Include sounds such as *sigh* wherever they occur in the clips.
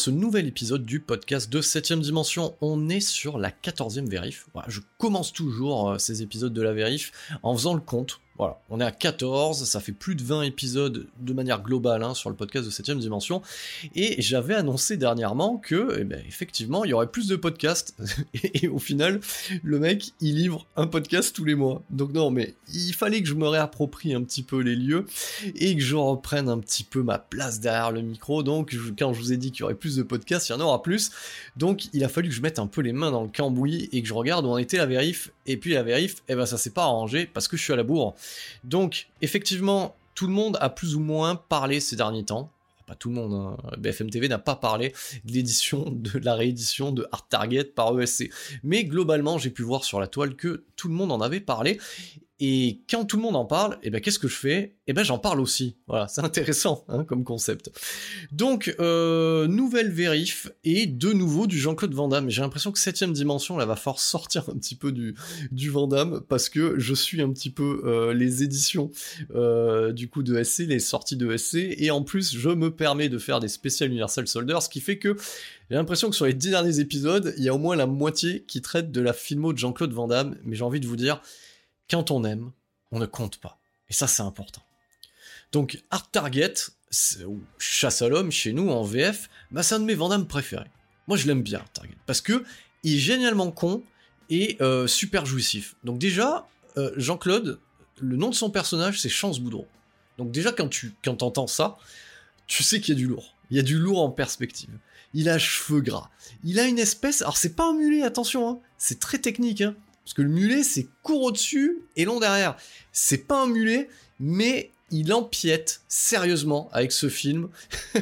Ce nouvel épisode du podcast de 7ème dimension. On est sur la 14e vérif. Je commence toujours euh, ces épisodes de la vérif en faisant le compte voilà, on est à 14, ça fait plus de 20 épisodes de manière globale hein, sur le podcast de 7ème dimension, et j'avais annoncé dernièrement que, eh ben, effectivement, il y aurait plus de podcasts, *laughs* et, au final, le mec, il livre un podcast tous les mois. Donc non, mais il fallait que je me réapproprie un petit peu les lieux, et que je reprenne un petit peu ma place derrière le micro, donc quand je vous ai dit qu'il y aurait plus de podcasts, il y en aura plus, donc il a fallu que je mette un peu les mains dans le cambouis, et que je regarde où en était la vérif, et puis la vérif, eh ben ça s'est pas arrangé, parce que je suis à la bourre. Donc, effectivement, tout le monde a plus ou moins parlé ces derniers temps. Pas tout le monde, hein. BFM TV n'a pas parlé de l'édition, *laughs* de la réédition de Art Target par ESC. Mais globalement, j'ai pu voir sur la toile que tout le monde en avait parlé. Et quand tout le monde en parle, eh ben qu'est-ce que je fais? Eh ben j'en parle aussi. Voilà, c'est *laughs* intéressant hein, comme concept. Donc euh, nouvelle vérif et de nouveau du Jean-Claude Van Damme. J'ai l'impression que septième dimension là va falloir *laughs* sortir un petit peu du du Van Damme parce que je suis un petit peu euh, les éditions euh, du coup de SC, les sorties de SC et en plus je me permets de faire des spéciales Universal Soldier, ce qui fait que j'ai l'impression que sur les dix derniers épisodes, il y a au moins la moitié qui traite de la filmo de Jean-Claude Van Damme. Mais j'ai envie de vous dire quand on aime, on ne compte pas. Et ça, c'est important. Donc, Art Target, ou Chasse à l'homme chez nous en VF, bah, c'est un de mes Vandamme préférés. Moi, je l'aime bien, Art Target, parce que il est génialement con et euh, super jouissif. Donc, déjà, euh, Jean-Claude, le nom de son personnage, c'est Chance Boudreau. Donc, déjà, quand tu quand entends ça, tu sais qu'il y a du lourd. Il y a du lourd en perspective. Il a cheveux gras. Il a une espèce. Alors, c'est pas un mulet, attention, hein. c'est très technique. Hein. Parce que le mulet, c'est court au-dessus et long derrière. C'est pas un mulet, mais il empiète sérieusement avec ce film *laughs*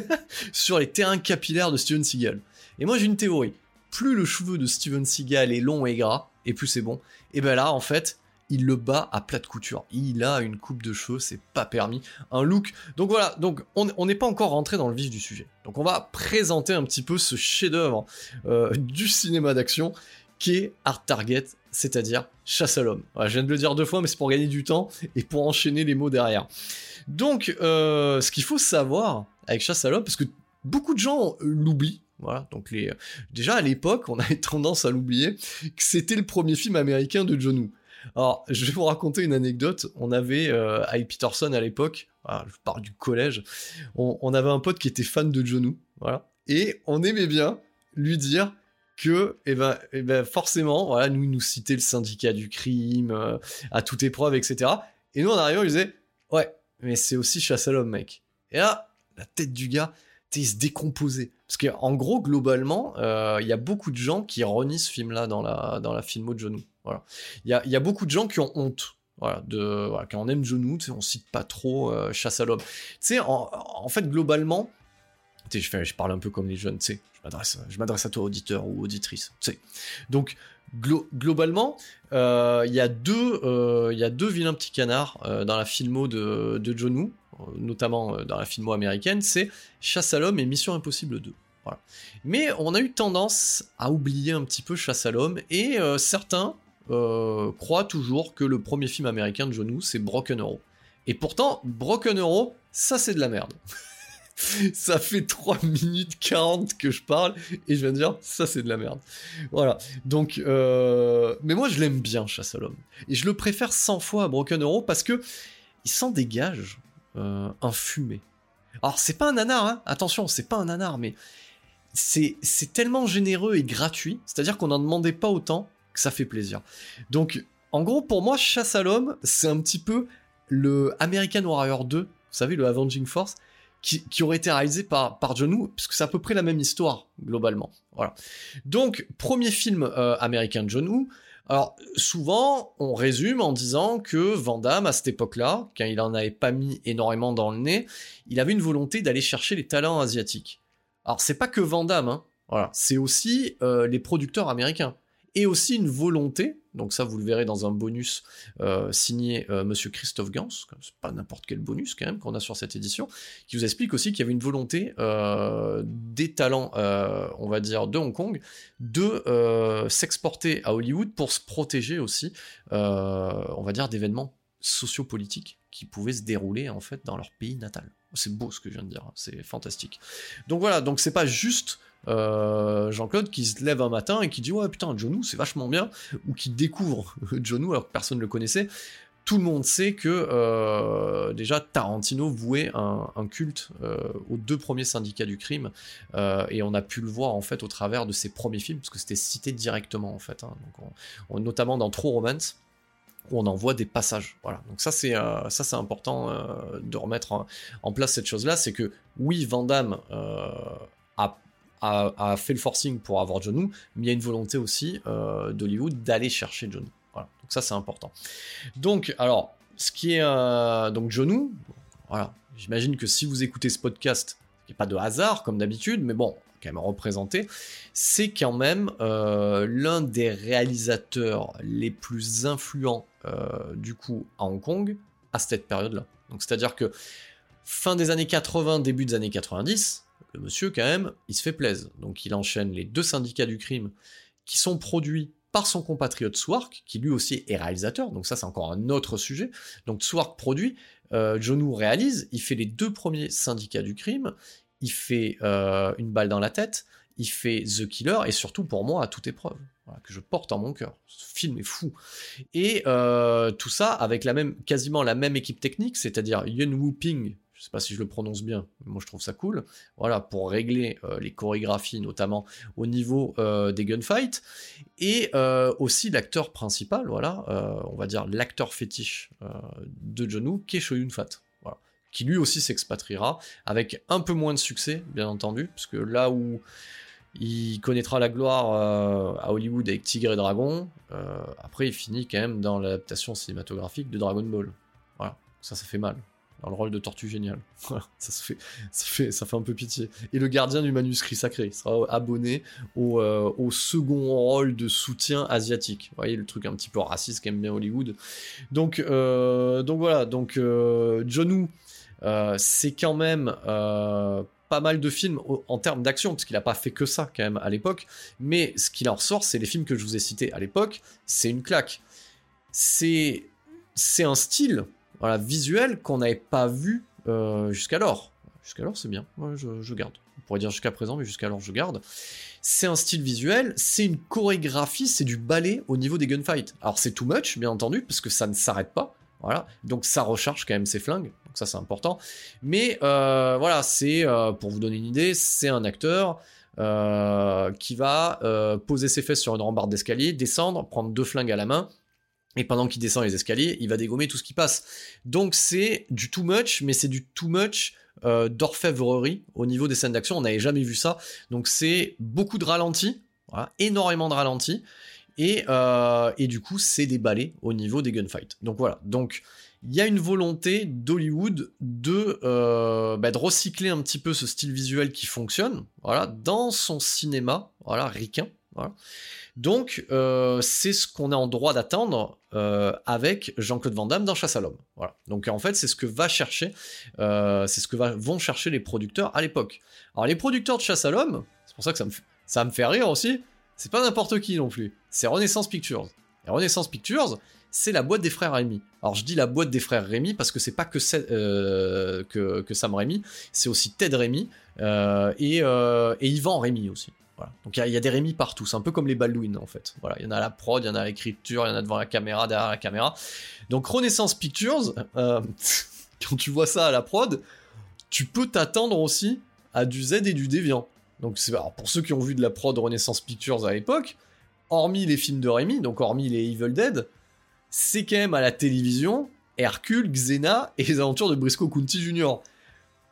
sur les terrains capillaires de Steven Seagal. Et moi j'ai une théorie. Plus le cheveu de Steven Seagal est long et gras, et plus c'est bon. Et ben là, en fait, il le bat à plate couture. Il a une coupe de cheveux, c'est pas permis. Un look. Donc voilà, donc on n'est pas encore rentré dans le vif du sujet. Donc on va présenter un petit peu ce chef-d'œuvre euh, du cinéma d'action qui est Art Target c'est-à-dire chasse à l'homme. je viens de le dire deux fois, mais c'est pour gagner du temps et pour enchaîner les mots derrière. Donc, euh, ce qu'il faut savoir avec chasse à l'homme, parce que beaucoup de gens l'oublient, voilà, donc les... déjà à l'époque, on avait *laughs* tendance à l'oublier, que c'était le premier film américain de John Woo. Alors, je vais vous raconter une anecdote. On avait euh, Peterson à l'époque, je parle du collège, on, avait un pote qui était fan de John Woo, voilà, et on aimait bien lui dire que, eh ben, eh ben, forcément, voilà, nous, nous citait le syndicat du crime, euh, à toute épreuve, etc. Et nous, en arrivant, il disait, ouais, mais c'est aussi chasse à l'homme, mec. Et là, la tête du gars, il se décomposait. Parce qu'en gros, globalement, euh, il y a beaucoup de gens qui renient ce film-là dans la, dans la filmo de John Voilà. Il y a, y a, beaucoup de gens qui ont honte. Voilà, de, voilà, quand on aime John on cite pas trop euh, Chasse à l'homme. Tu sais, en, en, fait, globalement, je, je parle un peu comme les jeunes, tu sais, je m'adresse à toi, auditeur ou auditrice. Donc, globalement, euh, il y, a deux, euh, vilains petits canards euh, dans la filmo de, John Woo, notamment dans la filmo américaine, c'est Chasse à l'homme et Mission Impossible 2. Mais on a eu tendance à oublier un petit peu Chasse à l'homme, et euh, certains euh, croient toujours que le premier film américain de John Woo, c'est Broken Arrow. Et pourtant, Broken Arrow, ça c'est de la merde. *laughs* ça fait 3 minutes 40 que je parle et je viens de dire ça c'est de la merde. Voilà. Donc, euh, mais moi je l'aime bien Chasse à l'homme et je le préfère 100 fois à Broken Arrow parce que il s'en dégage euh, un fumé. Alors c'est pas un nanar, hein attention, c'est pas un nanar, mais c'est c'est tellement généreux et gratuit, c'est-à-dire qu'on n'en demandait pas autant que ça fait plaisir. Donc en gros pour moi Chasse à l'homme c'est un petit peu le American Warrior 2, vous savez le Avenging Force qui, aurait été réalisé par, par John Woo, puisque c'est à peu près la même histoire, globalement. Voilà. Donc, premier film euh, américain de John Woo. Alors, souvent, on résume en disant que Van Damme, à cette époque-là, quand il en avait pas mis énormément dans le nez, il avait une volonté d'aller chercher les talents asiatiques. Alors, c'est pas que Van Damme, hein. Voilà. C'est aussi euh, les producteurs américains. Et aussi une volonté donc ça, vous le verrez dans un bonus euh, signé euh, Monsieur Christophe Gans, c'est pas n'importe quel bonus quand même qu'on a sur cette édition, qui vous explique aussi qu'il y avait une volonté euh, des talents, on va dire, de Hong Kong, de s'exporter à Hollywood pour se protéger aussi, on va dire, d'événements sociopolitiques qui pouvaient se dérouler en fait dans leur pays natal. C'est beau ce que je viens de dire, hein, c'est fantastique. Donc voilà, donc c'est pas juste euh, Jean-Claude qui se lève un matin et qui dit ouais putain John c'est vachement bien ou qui découvre *laughs* John alors que personne ne le connaissait. Tout le monde sait que euh, déjà Tarantino vouait un, culte euh, aux deux premiers syndicats du crime et on a pu le voir en fait au travers de ses premiers films parce que c'était cité directement en fait hein. notamment dans True Romance où on en voit des passages. Voilà. Donc ça c'est important de remettre en, en, place cette chose là c'est que oui Van Damme a a, fait le forcing pour avoir John mais il y a une volonté aussi euh, d'Hollywood d'aller chercher John. Voilà. Donc ça c'est important. Donc alors, ce qui est euh, donc John voilà, j'imagine que si vous écoutez ce podcast, il n'y a pas de hasard comme d'habitude, mais bon, quand même représenté, c'est quand même euh, l'un des réalisateurs les plus influents du coup à Hong Kong à cette période-là. Donc c'est-à-dire que fin des années 80, début des années 90, le monsieur, quand même, il se fait plaisir. Donc il enchaîne les deux syndicats du crime qui sont produits par son compatriote Swark, qui lui aussi est réalisateur, donc ça c'est encore un autre sujet. Donc Swark produit, euh, John réalise, il fait les deux premiers syndicats du crime, il fait euh, une balle dans la tête, il fait The Killer, et surtout pour moi à toute épreuve, que je porte en mon cœur. Ce film est fou. Et euh, tout ça avec la même, quasiment la même équipe technique, c'est-à-dire Yun Woo Ping, je sais pas si je le prononce bien, mais moi je trouve ça cool, voilà, pour régler euh, les chorégraphies, notamment au niveau euh, des gunfights, et euh, aussi l'acteur principal, voilà, on va dire l'acteur fétiche de John Woo, qui est Shoyun Fat, qui lui aussi s'expatriera, avec un peu moins de succès, bien entendu, parce que là où il connaîtra la gloire à Hollywood avec Tigre et Dragon, après il finit quand même dans l'adaptation cinématographique de Dragon Ball, voilà, ça ça fait mal dans le rôle de Tortue Géniale. *laughs* ça, se fait, ça, fait, ça fait un peu pitié. Et le gardien du manuscrit sacré sera abonné au, euh, au second rôle de soutien asiatique. Vous voyez le truc un petit peu raciste qu'aime bien Hollywood. Donc, euh, donc voilà, donc euh, John euh, c'est quand même pas mal de films en termes d'action, parce qu'il n'a pas fait que ça quand même à l'époque, mais ce qu'il en ressort, c'est les films que je vous ai cités à l'époque, c'est une claque. C'est un style voilà, visuel qu'on n'avait pas vu euh, jusqu'alors. Jusqu'alors, c'est bien, je, garde. On pourrait dire jusqu'à présent, mais jusqu'alors, je garde. C'est un style visuel, c'est une chorégraphie, c'est du ballet au niveau des gunfights. Alors, c'est too much, bien entendu, parce que ça ne s'arrête pas. Voilà, donc ça recharge quand même ses flingues, donc ça c'est important. Mais euh, voilà, c'est euh, pour vous donner une idée, c'est un acteur qui va poser ses fesses sur une rambarde d'escalier, descendre, prendre deux flingues à la main, et pendant qu'il descend les escaliers, il va dégommer tout ce qui passe. Donc c'est du too much, mais c'est du too much euh, d'orfèvrerie au niveau des scènes d'action. On n'avait jamais vu ça. Donc c'est beaucoup de ralentis, énormément de ralentis. Et, euh, et du coup, c'est des balais au niveau des gunfights. Donc voilà. Donc il y a une volonté d'Hollywood de, euh, bah, de recycler un petit peu ce style visuel qui fonctionne, voilà, dans son cinéma, voilà, ricain, Donc, euh, c'est ce qu'on est en droit d'attendre euh, avec Jean-Claude Van Damme dans Chasse à l'homme. Donc, en fait, c'est ce que va chercher, euh, c'est ce que vont chercher les producteurs à l'époque. Alors, les producteurs de Chasse à l'homme, pour ça que ça me, fait rire aussi. C'est pas n'importe qui non plus. C'est Renaissance Pictures. Et Renaissance Pictures, c'est la boîte des frères Rémi. Alors je dis la boîte des frères Rémi parce que c'est pas que, Sam Rémi, c'est aussi Ted euh, et, et, Yvan Rémi aussi. Donc il y, a des Rémi partout, c'est un peu comme les Baldwin en fait. Voilà, il y en a à la prod, il y en a à l'écriture, il y en a devant la caméra, derrière la caméra. Donc Renaissance Pictures, *laughs* quand tu vois ça à la prod, tu peux t'attendre aussi à du Z et du Deviant. Donc c'est pour ceux qui ont vu de la prod Renaissance Pictures à l'époque, hormis les films de Rémi, donc hormis les Evil Dead, c'est quand même à la télévision Hercule, Xena et les aventures de Briscoe County Jr.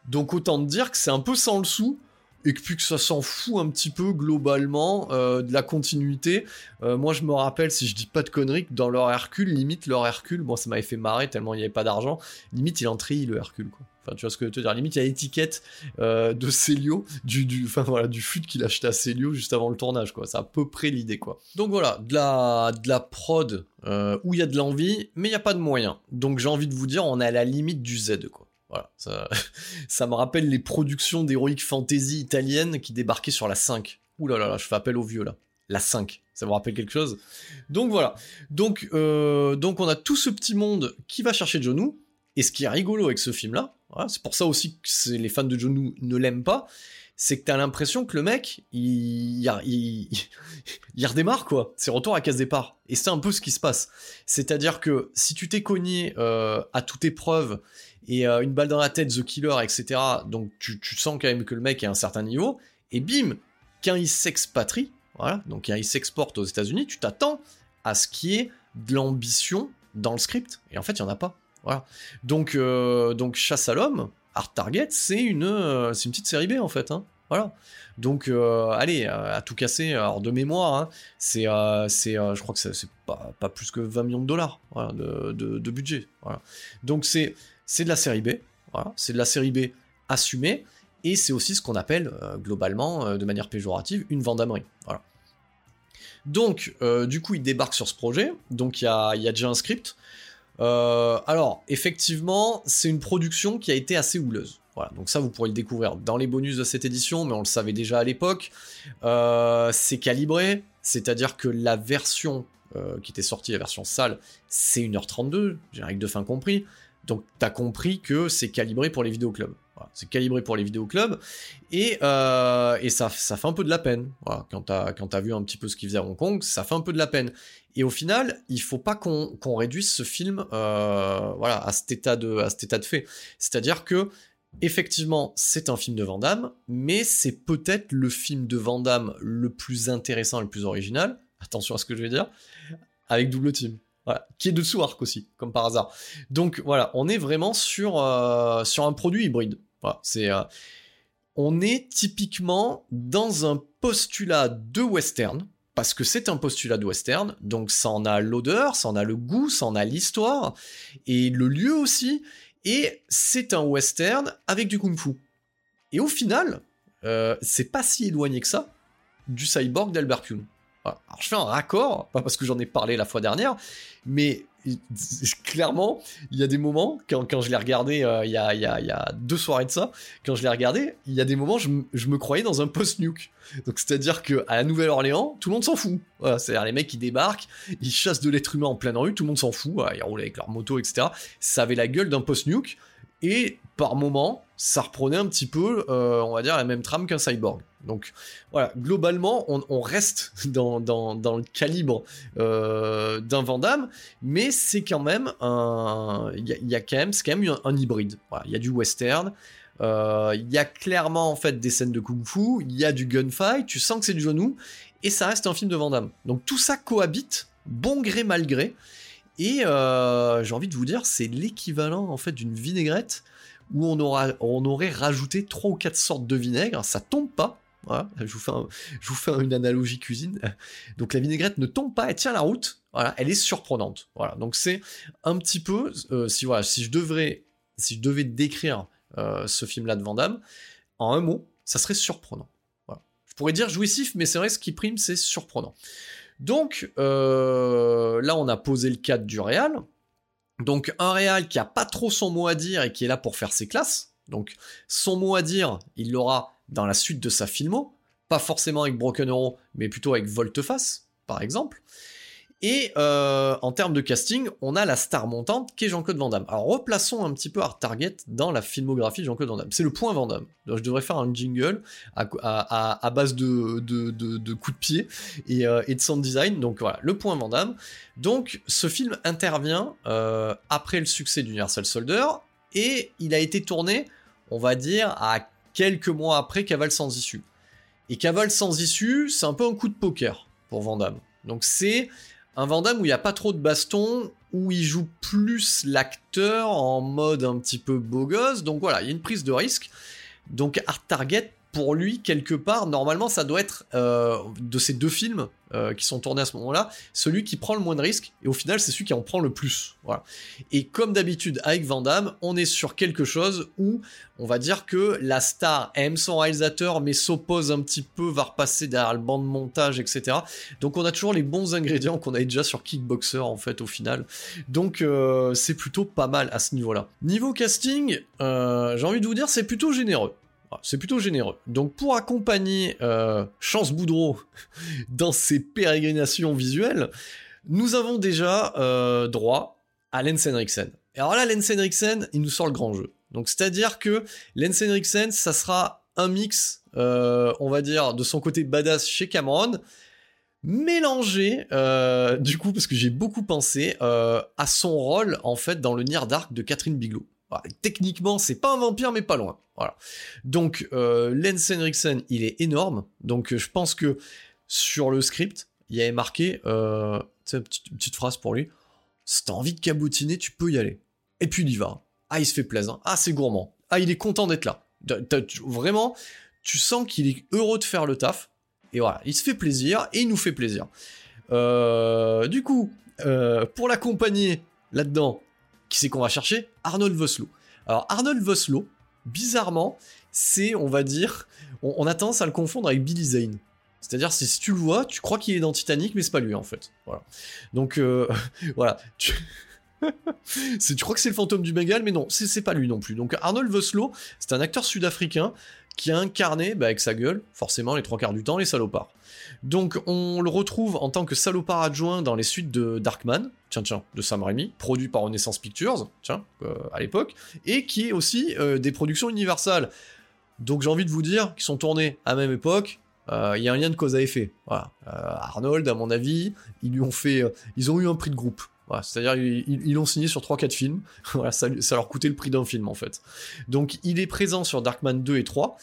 Donc autant te dire que c'est un peu sans le sou et que puis que ça s'en fout un petit peu globalement euh, de la continuité. Euh, moi je me rappelle, si je dis pas de conneries, que dans leur Hercule, limite leur Hercule, bon ça m'avait fait marrer tellement il n'y avait pas d'argent, limite il en le Hercule quoi. Enfin, tu vois ce que je veux te dire. Limite, il y a l'étiquette euh, de Célio, du, du, enfin, voilà, du fut qu'il achetait à Célio juste avant le tournage, quoi. C'est à peu près l'idée, quoi. Donc voilà, de la, de la prod où il y a de l'envie, mais il n'y a pas de moyens. Donc j'ai envie de vous dire, on est à la limite du Z, quoi. Voilà, ça, *laughs* ça me rappelle les productions d'Heroic Fantasy italiennes qui débarquaient sur la 5. Ouh là là, là je fais appel au vieux, là. La 5. Ça vous rappelle quelque chose? Donc voilà. Donc, euh, donc on a tout ce petit monde qui va chercher Jonou. Et ce qui est rigolo avec ce film-là, c'est pour ça aussi que les fans de John ne l'aiment pas, c'est que t'as l'impression que le mec, il, *laughs* il, redémarre quoi. C'est retour à case départ. Et c'est un peu ce qui se passe. C'est-à-dire que si tu t'es cogné euh, à toute épreuve et euh, une balle dans la tête, The Killer, etc., donc tu, sens quand même que le mec est à un certain niveau, et bim, quand il s'expatrie, voilà, donc quand il s'exporte aux États-Unis, tu t'attends à ce qui est de l'ambition dans le script. Et en fait, il n'y en a pas. Voilà. Donc, euh, donc Chasse à l'homme, Art Target, c'est une, euh, c'est une petite série B en fait. Hein. Voilà. Donc, allez, à tout casser, alors de mémoire, hein, c'est, c'est je crois que c'est pas, pas, plus que 20 millions de dollars de, de, budget. Voilà. Donc, c'est, c'est de la série B. C'est de la série B assumée. Et c'est aussi ce qu'on appelle, globalement, de manière péjorative, une vendamerie. Donc, du coup, il débarque sur ce projet. Donc, il y a, déjà un script. Euh, alors, effectivement, c'est une production qui a été assez houleuse. Voilà, donc ça vous pourrez le découvrir dans les bonus de cette édition, mais on le savait déjà à l'époque. Euh, c'est calibré, c'est-à-dire que la version euh, qui était sortie, la version sale, c'est 1h32, générique de fin compris. Donc t'as compris que c'est calibré pour les vidéoclubs. Voilà, c'est calibré pour les vidéoclubs. Et, et ça, fait un peu de la peine. Quand t'as as vu un petit peu ce qu'ils faisaient à Hong Kong, ça fait un peu de la peine. Et au final, il faut pas qu'on réduise ce film euh, voilà, à, cet état de, fait. C'est-à-dire que, effectivement, c'est un film de Van mais c'est peut-être le film de Van le plus intéressant le plus original. Attention à ce que je vais dire. Avec double team. Qui est de sous arc aussi, comme par hasard. Donc voilà, on est vraiment sur, euh, un produit hybride. Euh, on est typiquement dans un postulat de western, parce que c'est un postulat de western, donc ça en a l'odeur, ça en a le goût, ça en a l'histoire, et le lieu aussi, et c'est un western avec du kung-fu. Et au final, euh, c'est pas si éloigné que ça du cyborg d'Albert Kuhn. Alors je fais un raccord, pas parce que j'en ai parlé la fois dernière, mais *laughs* clairement, il y a des moments, quand, je l'ai regardé euh, il, y a, deux soirées de ça, quand je l'ai regardé, il y a des moments, je, je me croyais dans un post-nuke. Donc c'est-à-dire que à la Nouvelle-Orléans, tout le monde s'en fout. C'est-à-dire les mecs qui débarquent, ils chassent de l'être humain en pleine rue, tout le monde s'en fout, ils roulent avec leur moto, etc. Ça avait la gueule d'un post-nuke, et par moment, ça reprenait un petit peu, euh, on va dire, la même trame qu'un cyborg. Donc voilà, globalement, on, reste *laughs* dans, le calibre euh, d'un Vandame, mais c'est quand même un. Il y, a quand même, un, hybride. Il y a du western. Euh, il y a clairement en fait des scènes de kung-fu, il y a du gunfight, tu sens que c'est du genou, et ça reste un film de Vandame. Donc tout ça cohabite, bon gré mal gré, et j'ai envie de vous dire, c'est l'équivalent en fait d'une vinaigrette où on, aura, on aurait rajouté trois ou quatre sortes de vinaigre, ça tombe pas, je vous fais, une analogie cuisine. Donc la vinaigrette ne tombe pas, elle tient la route. Elle est surprenante. Voilà, donc c'est un petit peu, euh, si je devrais, si je devais décrire euh, ce film-là de Van en un mot, ça serait surprenant. Je pourrais dire jouissif, mais c'est vrai ce qui prime, c'est surprenant. Donc euh, là, on a posé le cadre du réal. Donc un réal qui a pas trop son mot à dire et qui est là pour faire ses classes. Donc son mot à dire, il l'aura dans la suite de sa filmo. pas forcément avec Broken Arrow, mais plutôt avec Volteface, par exemple. Et euh, en termes de casting, on a la star montante qui est Jean-Claude Van Damme. Alors replaçons un petit peu Art Target dans la filmographie de Jean-Claude Van Damme. C'est le point Van Damme. je devrais faire un jingle à, base de, de, coups de pied euh, et, de sound design. Donc voilà, le point Van Damme. Donc ce film intervient euh, après le succès d'Universal Soldier et il a été tourné, on va dire, à quelques mois après Cavale sans issue. Et Cavale sans issue, c'est un peu un coup de poker pour Van Damme. Donc c'est un Vandame où il n'y a pas trop de baston, où il joue plus l'acteur en mode un petit peu beau gosse. Donc voilà, il y a une prise de risque. Donc Art Target pour lui, quelque part, normalement, ça doit être euh, de ces deux films euh, qui sont tournés à ce moment-là, celui qui prend le moins de risques, et au final, c'est celui qui en prend le plus. Et comme d'habitude, avec Van Damme, on est sur quelque chose où on va dire que la star aime son réalisateur, mais s'oppose un petit peu, va repasser derrière le banc de montage, etc. Donc on a toujours les bons ingrédients qu'on avait déjà sur Kickboxer, en fait, au final. Donc euh, c'est plutôt pas mal à ce niveau-là. Niveau casting, j'ai envie de vous dire, c'est plutôt généreux. Ah, c'est plutôt généreux. Donc pour accompagner euh, Chance Boudreau *laughs* dans ses pérégrinations visuelles, nous avons déjà euh, droit à Lens Henriksen. Et alors là, Lens Henriksen, il nous sort le grand jeu. Donc c'est-à-dire que Lens Henriksen, ça sera un mix, euh, on va dire, de son côté badass chez Cameron, mélangé, *laughs* du coup, parce que j'ai beaucoup pensé à son rôle, en fait, dans le Nier Dark de Catherine Bigelow. Techniquement, c'est pas un vampire, mais pas loin. Voilà. Donc, euh, Lens Henriksen, il est énorme. Donc, euh, je pense que sur le script, il y avait marqué, euh, une petite, phrase pour lui. Si t'as envie de cabotiner, tu peux y aller. Et puis il y va. Ah, il se fait plaisir. Ah, c'est gourmand. Ah, il est content d'être là. vraiment, tu sens qu'il est heureux de faire le taf. Et voilà, il se fait plaisir et il nous fait plaisir. Euh, du coup, pour l'accompagner là-dedans, qui c'est qu'on va chercher Arnold Voslo. Alors, Arnold Voslo, bizarrement, c'est, on va dire, on, a tendance à le confondre avec Billy Zane. C'est-à-dire, si tu le vois, tu crois qu'il est dans Titanic, mais c'est pas lui en fait. Voilà. Donc, euh, *laughs* voilà. Tu... *laughs* tu crois que c'est le fantôme du Bengale, mais non, c'est pas lui non plus. Donc, Arnold Voslo, c'est un acteur sud-africain qui a incarné, bah, avec sa gueule, forcément, les trois quarts du temps, les salopards. Donc on le retrouve en tant que salopard adjoint dans les suites de Darkman, tiens tiens, de Sam Raimi, produit par Renaissance Pictures, tiens, euh, à l'époque, et qui est aussi euh, des productions universales. Donc j'ai envie de vous dire qu'ils sont tournés à même époque, euh, il y a un lien de cause à effet. Voilà. Arnold, à mon avis, ils lui ont fait, ils ont eu un prix de groupe. C'est-à-dire ils l'ont signé sur 3-4 films. *laughs* ça, ça, leur coûtait le prix d'un film en fait. Donc il est présent sur Darkman 2 et 3.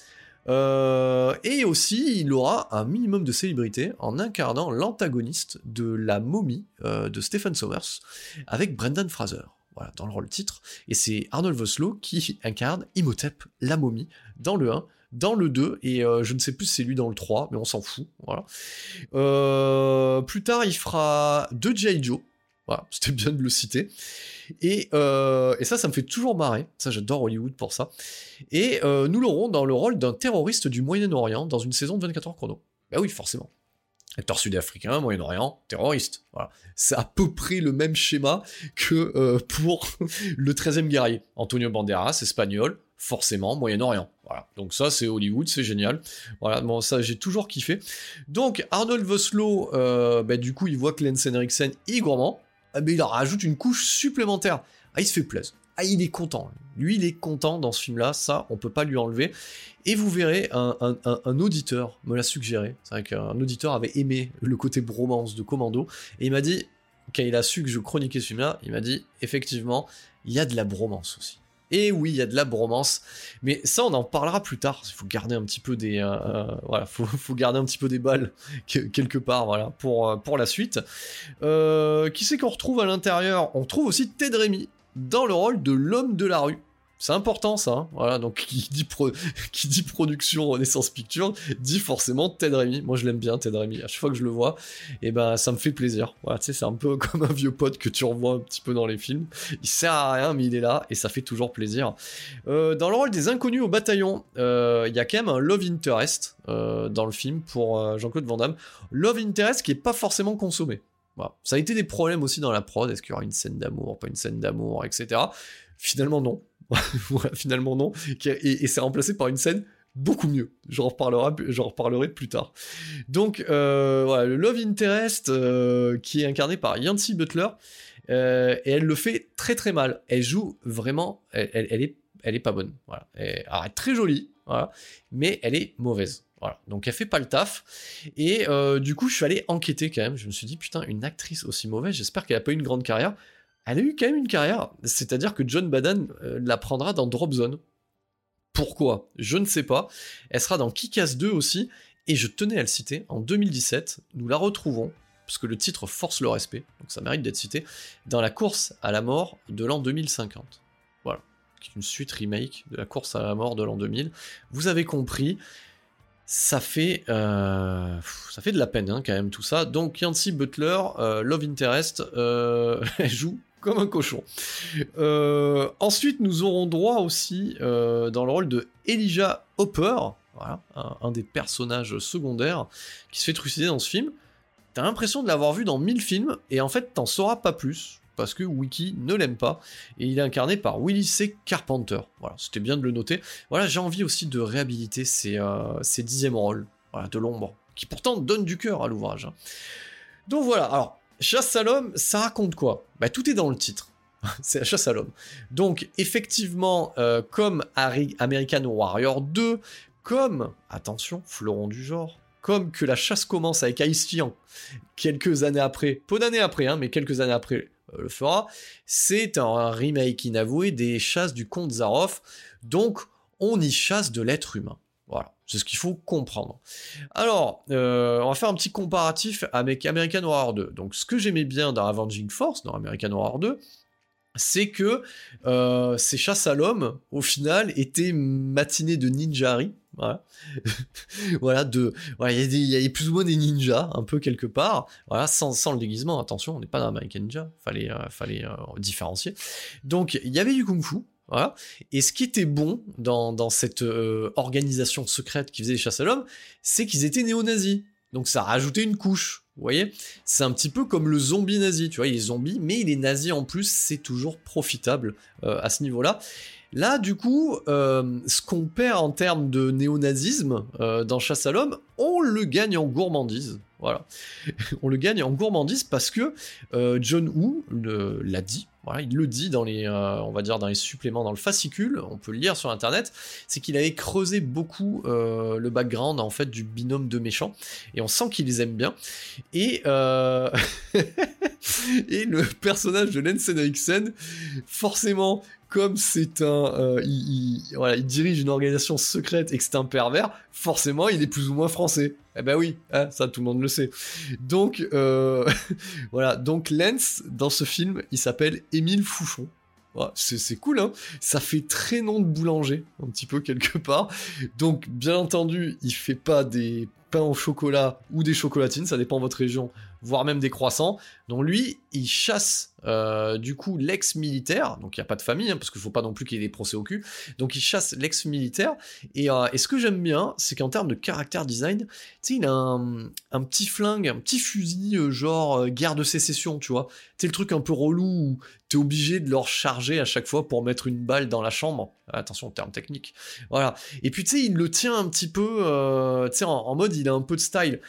Euh, et aussi, il aura un minimum de célébrité en incarnant l'antagoniste de la momie euh, de Stephen Sommers avec Brendan Fraser. Voilà, dans le rôle titre. Et c'est Arnold Voslo qui *laughs* incarne Imhotep, la momie, dans le 1, dans le 2, et euh, je ne sais plus si c'est lui dans le 3, mais on s'en fout. Voilà. plus tard, il fera deux J. Joe. Voilà, *laughs* c'était bien de le citer. Euh, et, ça, ça me fait toujours marrer. Ça, j'adore Hollywood pour ça. Et euh, nous l'aurons dans le rôle d'un terroriste du Moyen-Orient dans une saison de 24 heures chrono. Bah oui, forcément. Acteur sud-africain, Moyen-Orient, terroriste. Voilà. C'est à peu près le même schéma que euh, pour *laughs* le 13e guerrier. Antonio Banderas, espagnol, forcément Moyen-Orient. Voilà. Donc ça, c'est Hollywood, c'est génial. Voilà, bon, ça, j'ai toujours kiffé. Donc, Arnold Voslo, bah, du coup, il voit que Lance Henriksen est gourmand. Ah, il en rajoute une couche supplémentaire. Ah, il se fait plaisir. Ah, il est content. Lui, il est content dans ce film-là. Ça, on peut pas lui enlever. Et vous verrez, un, auditeur me l'a suggéré. C'est vrai qu'un auditeur avait aimé le côté bromance de Commando. Et il m'a dit, quand il a su que je chroniquais ce film-là, il m'a dit, effectivement, il y a de la bromance aussi. Et oui, il y a de la bromance, mais ça on en parlera plus tard. Il faut garder un petit peu des, euh, euh, balles quelque part, voilà, pour euh, pour la suite. qui c'est qu'on retrouve à l'intérieur? On trouve aussi Ted Remy dans le rôle de l'homme de la rue. C'est important ça, hein. voilà, donc *laughs* qui dit, production Renaissance Picture, dit forcément Ted Remy. Moi je l'aime bien Ted Remy, à chaque fois que je le vois, et eh ben ça me fait plaisir. Voilà, tu sais, c'est un peu *laughs* comme un vieux pote que tu revois un petit peu dans les films. Il sert à rien, mais il est là, et ça fait toujours plaisir. Euh, dans le rôle des inconnus au bataillon, euh, il y a quand même un Love Interest euh, dans le film pour Jean-Claude Van Damme. Love Interest qui est pas forcément consommé. Ça a été des problèmes aussi dans la prod, est-ce qu'il y aura une scène d'amour, pas une scène d'amour, etc. Finalement non, *laughs* finalement non. Et, c'est remplacé par une scène beaucoup mieux. J'en reparlerai, reparlerai plus tard. Donc voilà, le Love Interest qui est incarné par Yancy Butler, et elle le fait très très mal. Elle joue vraiment, elle, est, elle est pas bonne. Est très jolie, mais elle est mauvaise. Donc elle fait pas le taf. Et euh, du coup, je suis allé enquêter quand même. Je me suis dit, putain, une actrice aussi mauvaise, j'espère qu'elle a pas eu une grande carrière. Elle a eu quand même une carrière. C'est-à-dire que John Baden euh, la prendra dans Drop Zone. Pourquoi? Je ne sais pas. Elle sera dans Kick-Ass 2 aussi. Et je tenais à le citer, en 2017, nous la retrouvons, parce que le titre force le respect, donc ça mérite d'être cité, dans la course à la mort de l'an 2050. Voilà. Une suite remake de la course à la mort de l'an 2000. Vous avez compris ça fait, euh, de la peine hein, quand même tout ça. Donc Yancy Butler, euh, Love Interest, *laughs* elle joue comme un cochon. ensuite, nous aurons droit aussi dans le rôle de Elijah Hopper, un, des personnages secondaires qui se fait trucider dans ce film. T'as l'impression de l'avoir vu dans mille films et en fait t'en sauras pas plus parce que Wiki ne l'aime pas, et il est incarné par Willie C. Carpenter. Voilà, c'était bien de le noter. Voilà, j'ai envie aussi de réhabiliter ces, euh, dixièmes rôles de l'ombre, qui pourtant donnent du cœur à l'ouvrage. Donc voilà, alors, Chasse à l'homme, ça raconte quoi? Bah, Tout est dans le titre. *laughs* c'est la chasse à l'homme. Donc, effectivement, euh, comme American Warrior 2, comme, attention, fleuron du genre, comme que la chasse commence avec Ice quelques années après, peu d'années après, hein, mais quelques années après euh, le fera, c'est un remake inavoué des chasses du comte Zaroff, donc on y chasse de l'être humain. Voilà, c'est ce qu'il faut comprendre. Alors, euh, on va faire un petit comparatif avec American Horror 2. Donc, ce que j'aimais bien dans Avenging Force, dans American Horror 2, c'est que euh, ces chasses à l'homme, au final, étaient matinées de ninjari. Voilà, *laughs* voilà de, il y, a plus ou moins des ninjas, un peu quelque part. Voilà, sans, sans le déguisement. Attention, on n'est pas dans American Ninja. Fallait, euh, fallait différencier. Donc, il y avait du kung-fu. Voilà. Et ce qui était bon dans, cette organisation secrète qui faisait les chasses à l'homme, c'est qu'ils étaient néo-nazis. Donc ça rajoutait une couche. Vous voyez C'est un petit peu comme le zombie nazi, tu vois, il est zombie, mais il est nazi en plus, c'est toujours profitable euh, à ce niveau-là. Là, du coup, euh, ce qu'on perd en termes de néonazisme euh, dans Chasse à l'homme, on le gagne en gourmandise. Voilà. *laughs* on le gagne en gourmandise parce que John Woo l'a dit, voilà, il le dit dans les, euh, on va dire dans les suppléments, dans le fascicule, on peut le lire sur internet, c'est qu'il avait creusé beaucoup euh, le background en fait du binôme de méchants, et on sent qu'il les aime bien. Et euh, *laughs* et le personnage de Lance Henriksen, forcément, comme c'est un, euh, il, voilà, il dirige une organisation secrète et que c'est un pervers, forcément, il est plus ou moins français. Eh ben oui, hein, ça tout le monde le sait. Donc euh, *laughs* voilà, donc Lens dans ce film, il s'appelle Émile Fouchon. c'est cool, hein Ça fait très nom de boulanger, un petit peu quelque part. Donc, bien entendu, il fait pas des pains au chocolat ou des chocolatines, ça dépend de votre région voire même des croissants. Donc lui, il chasse euh, du coup l'ex-militaire, donc il n'y a pas de famille, hein, parce qu'il ne faut pas non plus qu'il ait des procès au cul. Donc il chasse l'ex-militaire. Et, euh, et, ce que j'aime bien, c'est qu'en termes de caractère design, tu sais, il a un, petit flingue, un petit fusil, euh, genre guerre de sécession, tu vois. C'est le truc un peu relou où es obligé de le recharger à chaque fois pour mettre une balle dans la chambre. Attention, terme technique. Voilà. Et puis tu sais, il le tient un petit peu, tu sais, en mode il a un peu de style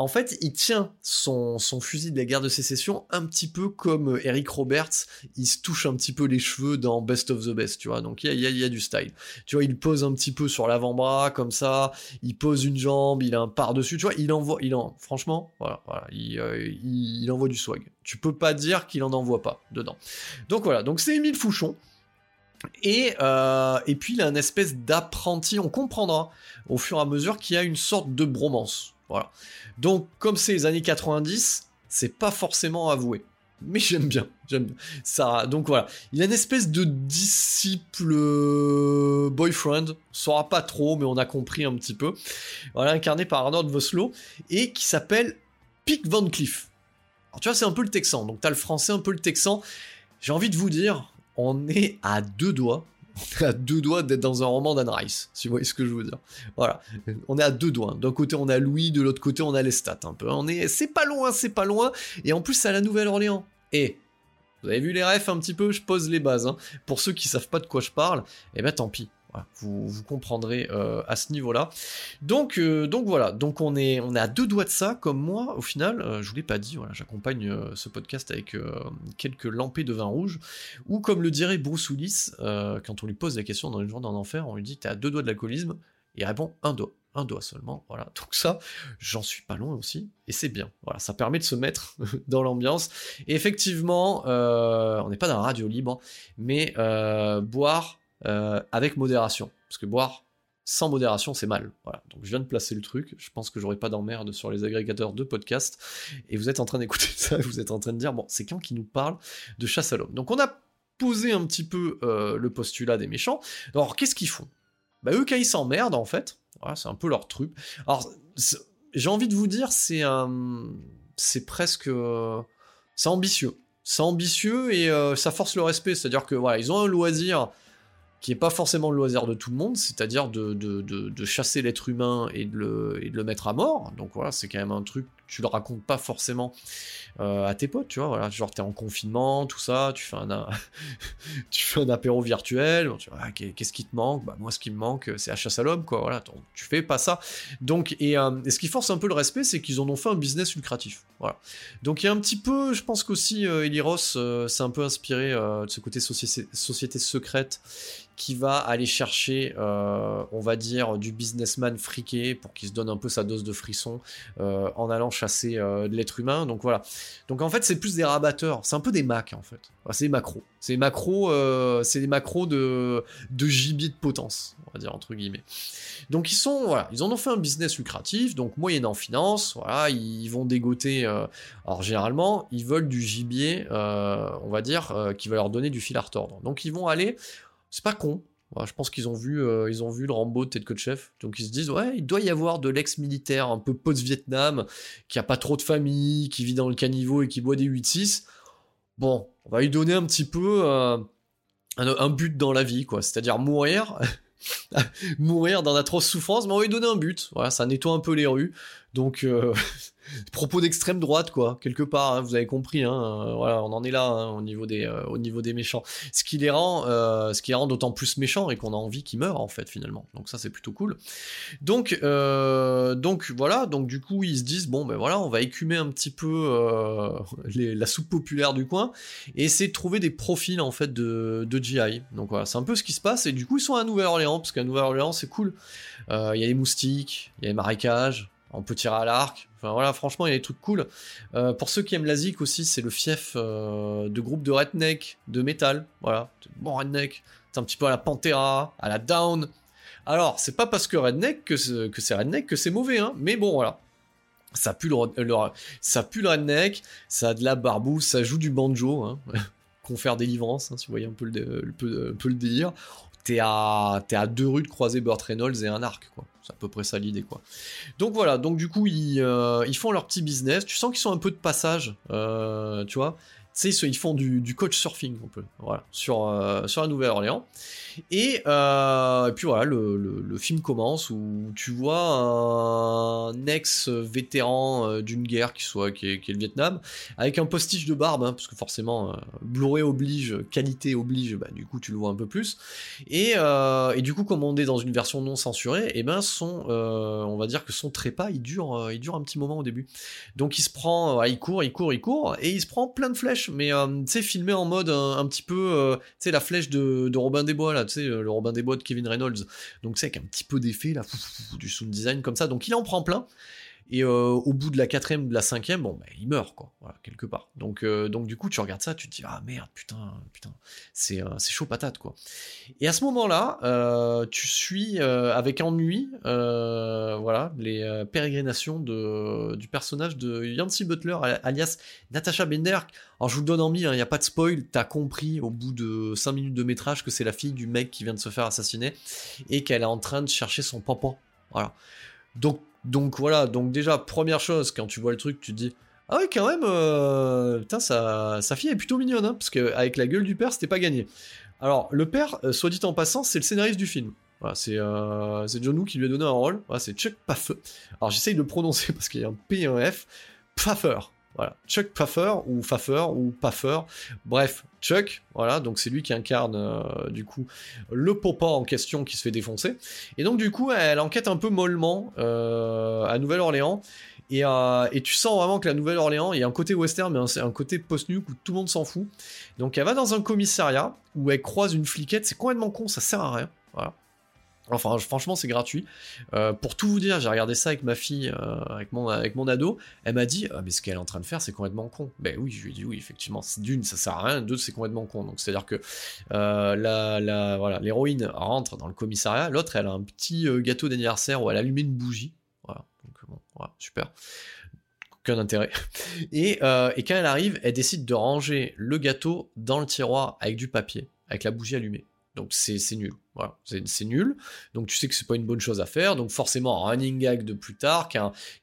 en fait, il tient son, fusil de la guerre de sécession un petit peu comme euh, Eric Roberts, il se touche un petit peu les cheveux dans Best of the Best, tu vois, donc il y a, du style. Tu vois, il pose un petit peu sur l'avant-bras, comme ça, il pose une jambe, il a un par-dessus, tu vois, il envoie, il en, franchement, voilà, euh, il, envoie du swag. Tu peux pas dire qu'il en envoie pas dedans. Donc voilà, donc c'est Émile Fouchon. Et, euh, et puis il a une espèce d'apprenti, on comprendra au fur et à mesure qu'il y a une sorte de bromance. Voilà. Donc, comme c'est les années 90, c'est pas forcément avoué. Mais j'aime bien, j'aime. Ça, donc voilà. Il a une espèce de disciple euh, boyfriend. On saura pas trop, mais on a compris un petit peu. Voilà, incarné par Arnold Voslo. Et qui s'appelle Pick Van Cleef. Tu vois, c'est un peu le texan. Donc t'as le français, un peu le texan. J'ai envie de vous dire, on est à deux doigts *laughs* à deux doigts d'être dans un roman d'Anne Rice, si vous voyez ce que je veux dire. Voilà, on est à deux doigts. D'un côté on a Louis, de l'autre côté on a Lestat un peu. On est, c'est pas loin, c'est pas loin. Et en plus c'est à la Nouvelle-Orléans. Et vous avez vu les refs un petit peu, je pose les bases. Hein. Pour ceux qui savent pas de quoi je parle, eh ben tant pis. Vous, vous, comprendrez euh, à ce niveau-là. Donc, euh, voilà, donc on est, à deux doigts de ça, comme moi, au final, euh, je vous l'ai pas dit, voilà, j'accompagne ce podcast avec quelques lampées de vin rouge, ou comme le dirait Bruce quand on lui pose la question dans les jours d'en enfer, on lui dit t'es à deux doigts de l'alcoolisme, il répond un doigt. Un doigt seulement, voilà. Donc ça, j'en suis pas loin aussi, et c'est bien. Voilà, ça permet de se mettre *laughs* dans l'ambiance. Et effectivement, on n'est pas dans la radio libre, mais boire euh, avec modération. Parce que boire sans modération, c'est mal. Voilà. Donc je viens de placer le truc. Je pense que j'aurai pas d'emmerde sur les agrégateurs de podcasts. Et vous êtes en train d'écouter *laughs* ça, vous êtes en train de dire, bon, c'est quand qui nous parle de chasse à l'homme. Donc on a posé un petit peu euh, le postulat des méchants. Alors qu'est-ce qu'ils font? Bah eux, quand ils s'emmerdent, en fait, voilà, c'est un peu leur truc. Alors j'ai envie de vous dire, c'est c'est presque... c'est ambitieux. C'est ambitieux et euh, ça force le respect. C'est-à-dire que voilà, ils ont un loisir qui est pas forcément le loisir de tout le monde, c'est-à-dire de, de, de, chasser l'être humain et de, le, de le mettre à mort. Donc voilà, c'est quand même un truc, tu le racontes pas forcément euh, à tes potes, tu vois, voilà, genre t'es en confinement, tout ça, tu fais un, *laughs* tu fais un apéro virtuel, tu vois, ah, qu'est-ce qui te manque? Bah moi, ce qui me manque, c'est la chasse à l'homme, quoi, voilà, tu fais pas ça. Donc, et, euh, et, ce qui force un peu le respect, c'est qu'ils en ont fait un business lucratif, voilà. Donc il y a un petit peu, je pense qu'aussi, euh, Eliros euh, s'est un peu inspiré de ce côté société secrète qui va aller chercher, euh, on va dire, du businessman friqué pour qu'il se donne un peu sa dose de frisson euh, en allant chasser euh, de l'être humain. Donc voilà. Donc en fait, c'est plus des rabatteurs. C'est un peu des Macs en fait. c'est des macros. C'est des macros, c'est des macros de, de gibier de potence, on va dire entre guillemets. Donc ils sont, voilà, ils en ont fait un business lucratif. Donc moyennant finance, voilà, ils vont dégoter. alors généralement, ils veulent du gibier, on va dire, qui va leur donner du fil à retordre. Donc ils vont aller c'est pas con. je pense qu'ils ont vu, euh, ils ont vu le Rambo de Ted Chef, donc ils se disent ouais, il doit y avoir de l'ex-militaire un peu post-Vietnam qui a pas trop de famille, qui vit dans le caniveau et qui boit des 8-6. Bon, on va lui donner un petit peu euh, un, but dans la vie, quoi. C'est-à-dire mourir, *laughs* mourir dans d'atroces souffrances, mais on va lui donner un but. Voilà, ça nettoie un peu les rues. Donc, euh, *laughs* propos d'extrême droite, quoi, quelque part, hein, vous avez compris, hein, euh, voilà, on en est là hein, au, niveau des, euh, au niveau des méchants. Ce qui les rend, ce rend d'autant plus méchants et qu'on a envie qu'ils meurent, en fait, finalement. Donc ça, c'est plutôt cool. Donc, donc voilà, donc du coup, ils se disent, bon, ben voilà, on va écumer un petit peu *laughs* la soupe populaire du coin et essayer de trouver des profils, en fait, de, de GI. Donc voilà, c'est un peu ce qui se passe, et du coup, ils sont à Nouvelle-Orléans, parce qu'à Nouvelle-Orléans, c'est cool. Il y a les moustiques, il y a les marécages, on peut tirer à l'arc. Enfin voilà, franchement, il y a des trucs cool. Euh, pour ceux qui aiment la zik aussi, c'est le fief euh, de groupe de redneck, de métal. Voilà, bon redneck. C'est un petit peu à la Pantera, à la Down. Alors, c'est pas parce que redneck que c'est redneck que c'est mauvais, hein. Mais bon, voilà. Ça pue le, redneck, ça a de la barbouze, ça joue du banjo, hein. *laughs* Confère délivrance, hein, si vous voyez un peu le, peu le délire t'es à, deux rues de croiser Burt Reynolds et un arc, quoi. C'est à peu près ça l'idée, quoi. Donc voilà, donc du coup, ils, euh, font leur petit business. Tu sens qu'ils sont un peu de passage, euh, tu vois ils font du, coach surfing voilà, sur, euh, sur la Nouvelle-Orléans. Euh, et, puis voilà, le, film commence où tu vois un ex-vétéran euh, d'une guerre qui, soit, qui est, le Vietnam, avec un postiche de barbe, hein, parce que forcément, Blu-ray oblige, qualité oblige, bah, du coup tu le vois un peu plus. Et, du coup, comme on est dans une version non censurée, et eh ben son, on va dire que son trépas, il dure, il dure un petit moment au début. Donc il se prend, il court, il court, il court, et il se prend plein de flèches mais euh, tu sais, filmé en mode un, petit peu, euh, tu sais, la flèche de, Robin des Bois, là, tu sais, euh, le Robin des Bois de Kevin Reynolds. Donc, c'est avec un petit peu d'effet, là, *laughs* du sound design comme ça. Donc, il en prend plein. Et au bout de la quatrième, de la cinquième, bon, bah, il meurt, quoi, quelque part. Donc, donc du coup, tu regardes ça, tu te dis, ah merde, putain, putain, c'est c'est chaud patate, quoi. Et à ce moment-là, tu suis avec ennui, voilà, les pérégrinations de, du personnage de Yancy Butler, alias Natasha Bender, alors je vous le donne en mille, il n'y a pas de spoil, t'as compris au bout de 5 minutes de métrage que c'est la fille du mec qui vient de se faire assassiner et qu'elle est en train de chercher son papa. Voilà. Donc, donc voilà, donc déjà, première chose, quand tu vois le truc, tu te dis Ah ouais, quand même, euh, putain, sa, sa, fille est plutôt mignonne, hein, parce qu'avec la gueule du père, c'était pas gagné. Alors, le père, euh, soit dit en passant, c'est le scénariste du film. Voilà, c'est euh, John Woo qui lui a donné un rôle. C'est Chuck Paffer. Alors j'essaye de le prononcer parce qu'il y a un P et un F. Pfaffer. Voilà, Chuck Pfaffer ou Pfaffer ou Paffer, bref, Chuck, voilà, donc c'est lui qui incarne euh, du coup le popa en question qui se fait défoncer. Et donc du coup, elle enquête un peu mollement euh, à Nouvelle-Orléans. Et, euh, et, tu sens vraiment que la Nouvelle-Orléans, il y a un côté western, mais c'est un côté post-nuke où tout le monde s'en fout. Donc elle va dans un commissariat où elle croise une fliquette, c'est complètement con, ça sert à rien. Voilà. Enfin, franchement, c'est gratuit. Euh, pour tout vous dire, j'ai regardé ça avec ma fille, euh, avec, mon, avec ado. Elle m'a dit, ah, mais ce qu'elle est en train de faire, c'est complètement con. Ben oui, je lui ai dit oui, effectivement. D'une, ça sert à rien. Deux, c'est complètement con. Donc, c'est-à-dire que euh, voilà, l'héroïne rentre dans le commissariat. L'autre, elle a un petit gâteau d'anniversaire où elle a allumé une bougie. Voilà. Donc, bon, voilà, super aucun intérêt. *laughs* Et, quand elle arrive, elle décide de ranger le gâteau dans le tiroir avec du papier, avec la bougie allumée. Donc c'est nul. Voilà, c'est nul. Donc tu sais que c'est pas une bonne chose à faire. Donc forcément, un running gag de plus tard,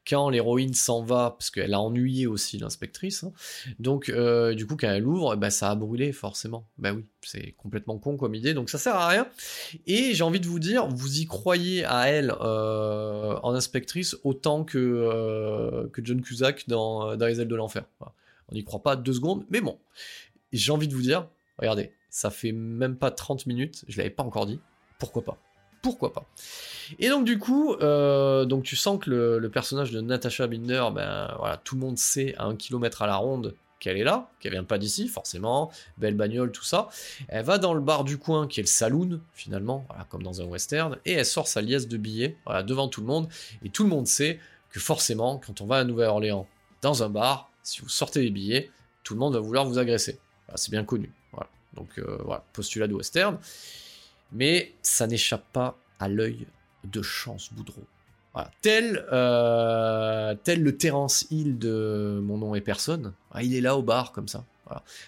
quand, l'héroïne s'en va, parce qu'elle a ennuyé aussi l'inspectrice. Hein. Donc euh, du coup, quand elle ouvre, bah, ça a brûlé forcément. Bah oui, c'est complètement con comme idée. Donc ça sert à rien. Et j'ai envie de vous dire, vous y croyez à elle euh, en inspectrice autant que, euh, que John Cusack dans, dans Les ailes de l'enfer. On n'y croit pas deux secondes, mais bon. J'ai envie de vous dire, regardez, ça fait même pas 30 minutes, je l'avais pas encore dit. Pourquoi pas? Pourquoi pas? Et donc du coup, euh, donc tu sens que le, personnage de Natasha Binder, ben voilà, tout le monde sait à un kilomètre à la ronde qu'elle est là, qu'elle vient pas d'ici, forcément, belle bagnole, tout ça. Elle va dans le bar du coin, qui est le saloon, finalement, voilà, comme dans un western, et elle sort sa liasse de billets, voilà, devant tout le monde, et tout le monde sait que forcément, quand on va à Nouvelle-Orléans, dans un bar, si vous sortez des billets, tout le monde va vouloir vous agresser. c'est bien connu. Donc euh, voilà, postulat de western. Mais ça n'échappe pas à l'œil de Chance Boudreau. Euh, tel le Terence Hill de Mon nom est personne, il est là au bar comme ça.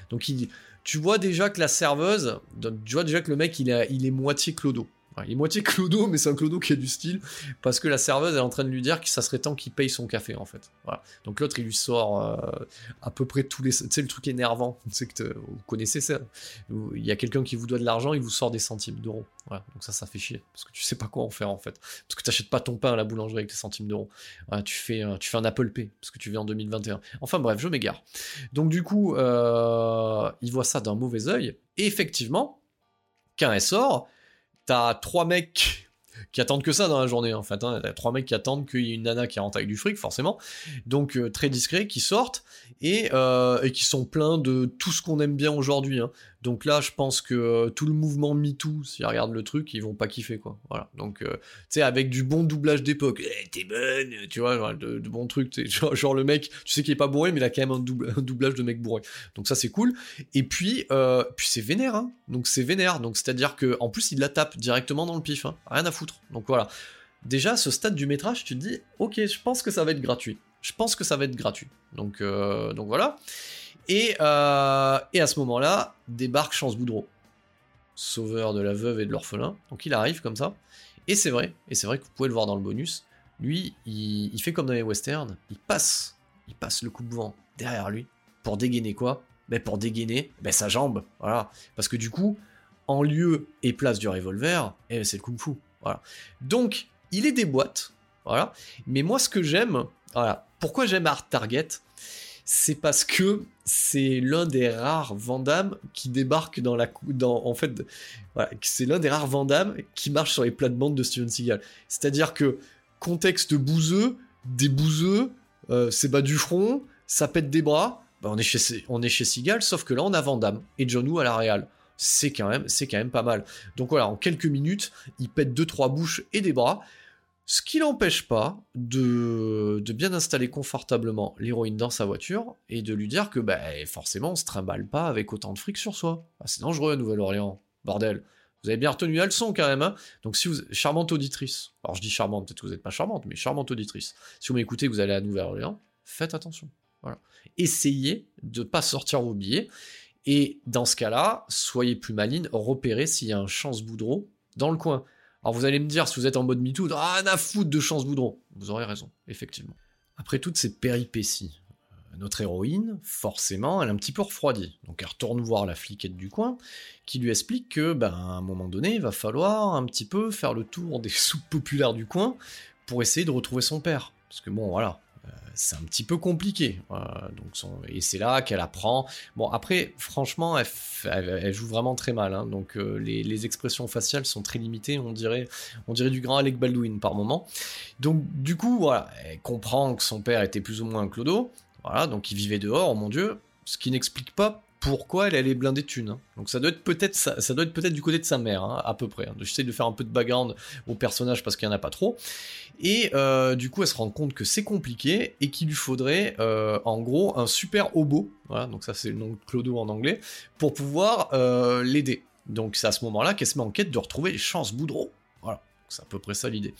Donc il, tu vois déjà que la serveuse, tu vois déjà que le mec il, il est moitié clodo il est moitié *laughs* clodo, mais c'est un clodo qui a du style, parce que la serveuse est en train de lui dire que ça serait temps qu'il paye son café, en fait. Voilà. Donc l'autre, il lui sort euh, à peu près tous les... Tu sais, le truc énervant, *laughs* c'est que vous connaissez ça. Il y a quelqu'un qui vous doit de l'argent, il vous sort des centimes d'euros. Voilà. Donc ça, ça fait chier, parce que tu sais pas quoi en faire, en fait. Parce que t'achètes pas ton pain à la boulangerie avec tes centimes d'euros. tu, fais, tu fais un Apple Pay, parce que tu vis en 2021. Enfin bref, je m'égare. Donc du coup, euh, il voit ça d'un mauvais oeil, effectivement, quand elle sort, t'as trois mecs qui attendent que ça dans la journée en fait. Hein. T'as trois mecs qui attendent qu'il y ait une nana qui rentre avec du fric forcément, donc euh, très discret, qui sortent et, euh, et, qui sont pleins de tout ce qu'on aime bien aujourd'hui. Hein. Donc là, je pense que euh, tout le mouvement MeToo, s'ils regardent le truc, ils vont pas kiffer, quoi. Voilà. Donc, euh, tu sais, avec du bon doublage d'époque, eh, t'es bonne, tu vois, genre, de, bons trucs, genre, *laughs* genre, le mec, tu sais qu'il est pas bourré, mais il a quand même un, doublage de mec bourré. Donc ça, c'est cool. Et puis, euh, puis c'est vénère, hein. Donc c'est vénère. Donc c'est-à-dire que en plus, il la tape directement dans le pif, hein. Rien à foutre. Donc voilà. Déjà, ce stade du métrage, tu te dis, ok, je pense que ça va être gratuit. Je pense que ça va être gratuit. Donc, donc voilà. Euh, et, à ce moment-là, débarque Chance Boudreau, sauveur de la veuve et de l'orphelin. Donc il arrive comme ça. Et c'est vrai, et c'est vrai que vous pouvez le voir dans le bonus. Lui, il, fait comme dans les westerns, il passe, il passe le coup de vent derrière lui pour dégainer quoi? Ben Pour dégainer ben sa jambe, voilà. Parce que du coup, en lieu et place du revolver, eh, c'est le kung-fu, voilà. Donc, il est des boîtes, voilà. Mais moi, ce que j'aime, voilà, pourquoi j'aime Art Target, c'est parce que c'est l'un des rares Vandamme qui débarque dans la dans en fait c'est l'un des rares Vandamme qui marche sur les plates-bandes de Steven Seagal. C'est-à-dire que contexte bouseux, des bouseux, euh, c'est bas du front, ça pète des bras, bah, on est chez on est chez Seagal sauf que là on a Vandamme et John Woo à la réal. C'est quand même c'est quand même pas mal. Donc voilà, en quelques minutes, il pète deux trois bouches et des bras. Ce qui n'empêche pas de, bien installer confortablement l'héroïne dans sa voiture et de lui dire que bah, forcément on se trimballe pas avec autant de fric sur soi. Ah, c'est dangereux, Nouvelle-Orléans. Bordel. Vous avez bien retenu la leçon quand même. Hein Donc si vous... Charmante auditrice. Alors je dis charmante, peut-être que vous n'êtes pas charmante, mais charmante auditrice. Si vous m'écoutez, vous allez à Nouvelle-Orléans, faites attention. Voilà. Essayez de pas sortir vos billets. Et dans ce cas-là, soyez plus maline, repérez s'il y a un chance boudreau dans le coin. Alors vous allez me dire, si vous êtes en mode MeToo, ah, n'a foutre de chance Boudron. Vous aurez raison, effectivement. Après toutes ces péripéties, euh, notre héroïne, forcément, elle est un petit peu refroidie. Donc elle retourne voir la fliquette du coin, qui lui explique que, ben, à un moment donné, il va falloir un petit peu faire le tour des *laughs* soupes populaires du coin pour essayer de retrouver son père. Parce que bon, voilà, c'est un petit peu compliqué. donc et c'est là qu'elle apprend. Bon, après, franchement, elle, joue vraiment très mal. Hein. donc les, expressions faciales sont très limitées. On dirait, on dirait du grand Alec Baldwin par moment. Donc du coup, elle comprend que son père était plus ou moins un clodo. Voilà, donc il vivait dehors, oh mon dieu. Ce qui n'explique pas pourquoi elle, est blindée. Hein. Donc ça doit être peut-être ça, doit être peut-être du côté de sa mère, hein, à peu près. Hein. J'essaie de faire un peu de background au personnage parce qu'il n'y en a pas trop. Et euh, du coup, elle se rend compte que c'est compliqué et qu'il lui faudrait, euh, en gros, un super hobo. Voilà, donc ça c'est le nom de Clodo en anglais, pour pouvoir euh, l'aider. Donc c'est à ce moment-là qu'elle se met en quête de retrouver les chances Boudreau. Voilà. C'est à peu près ça l'idée.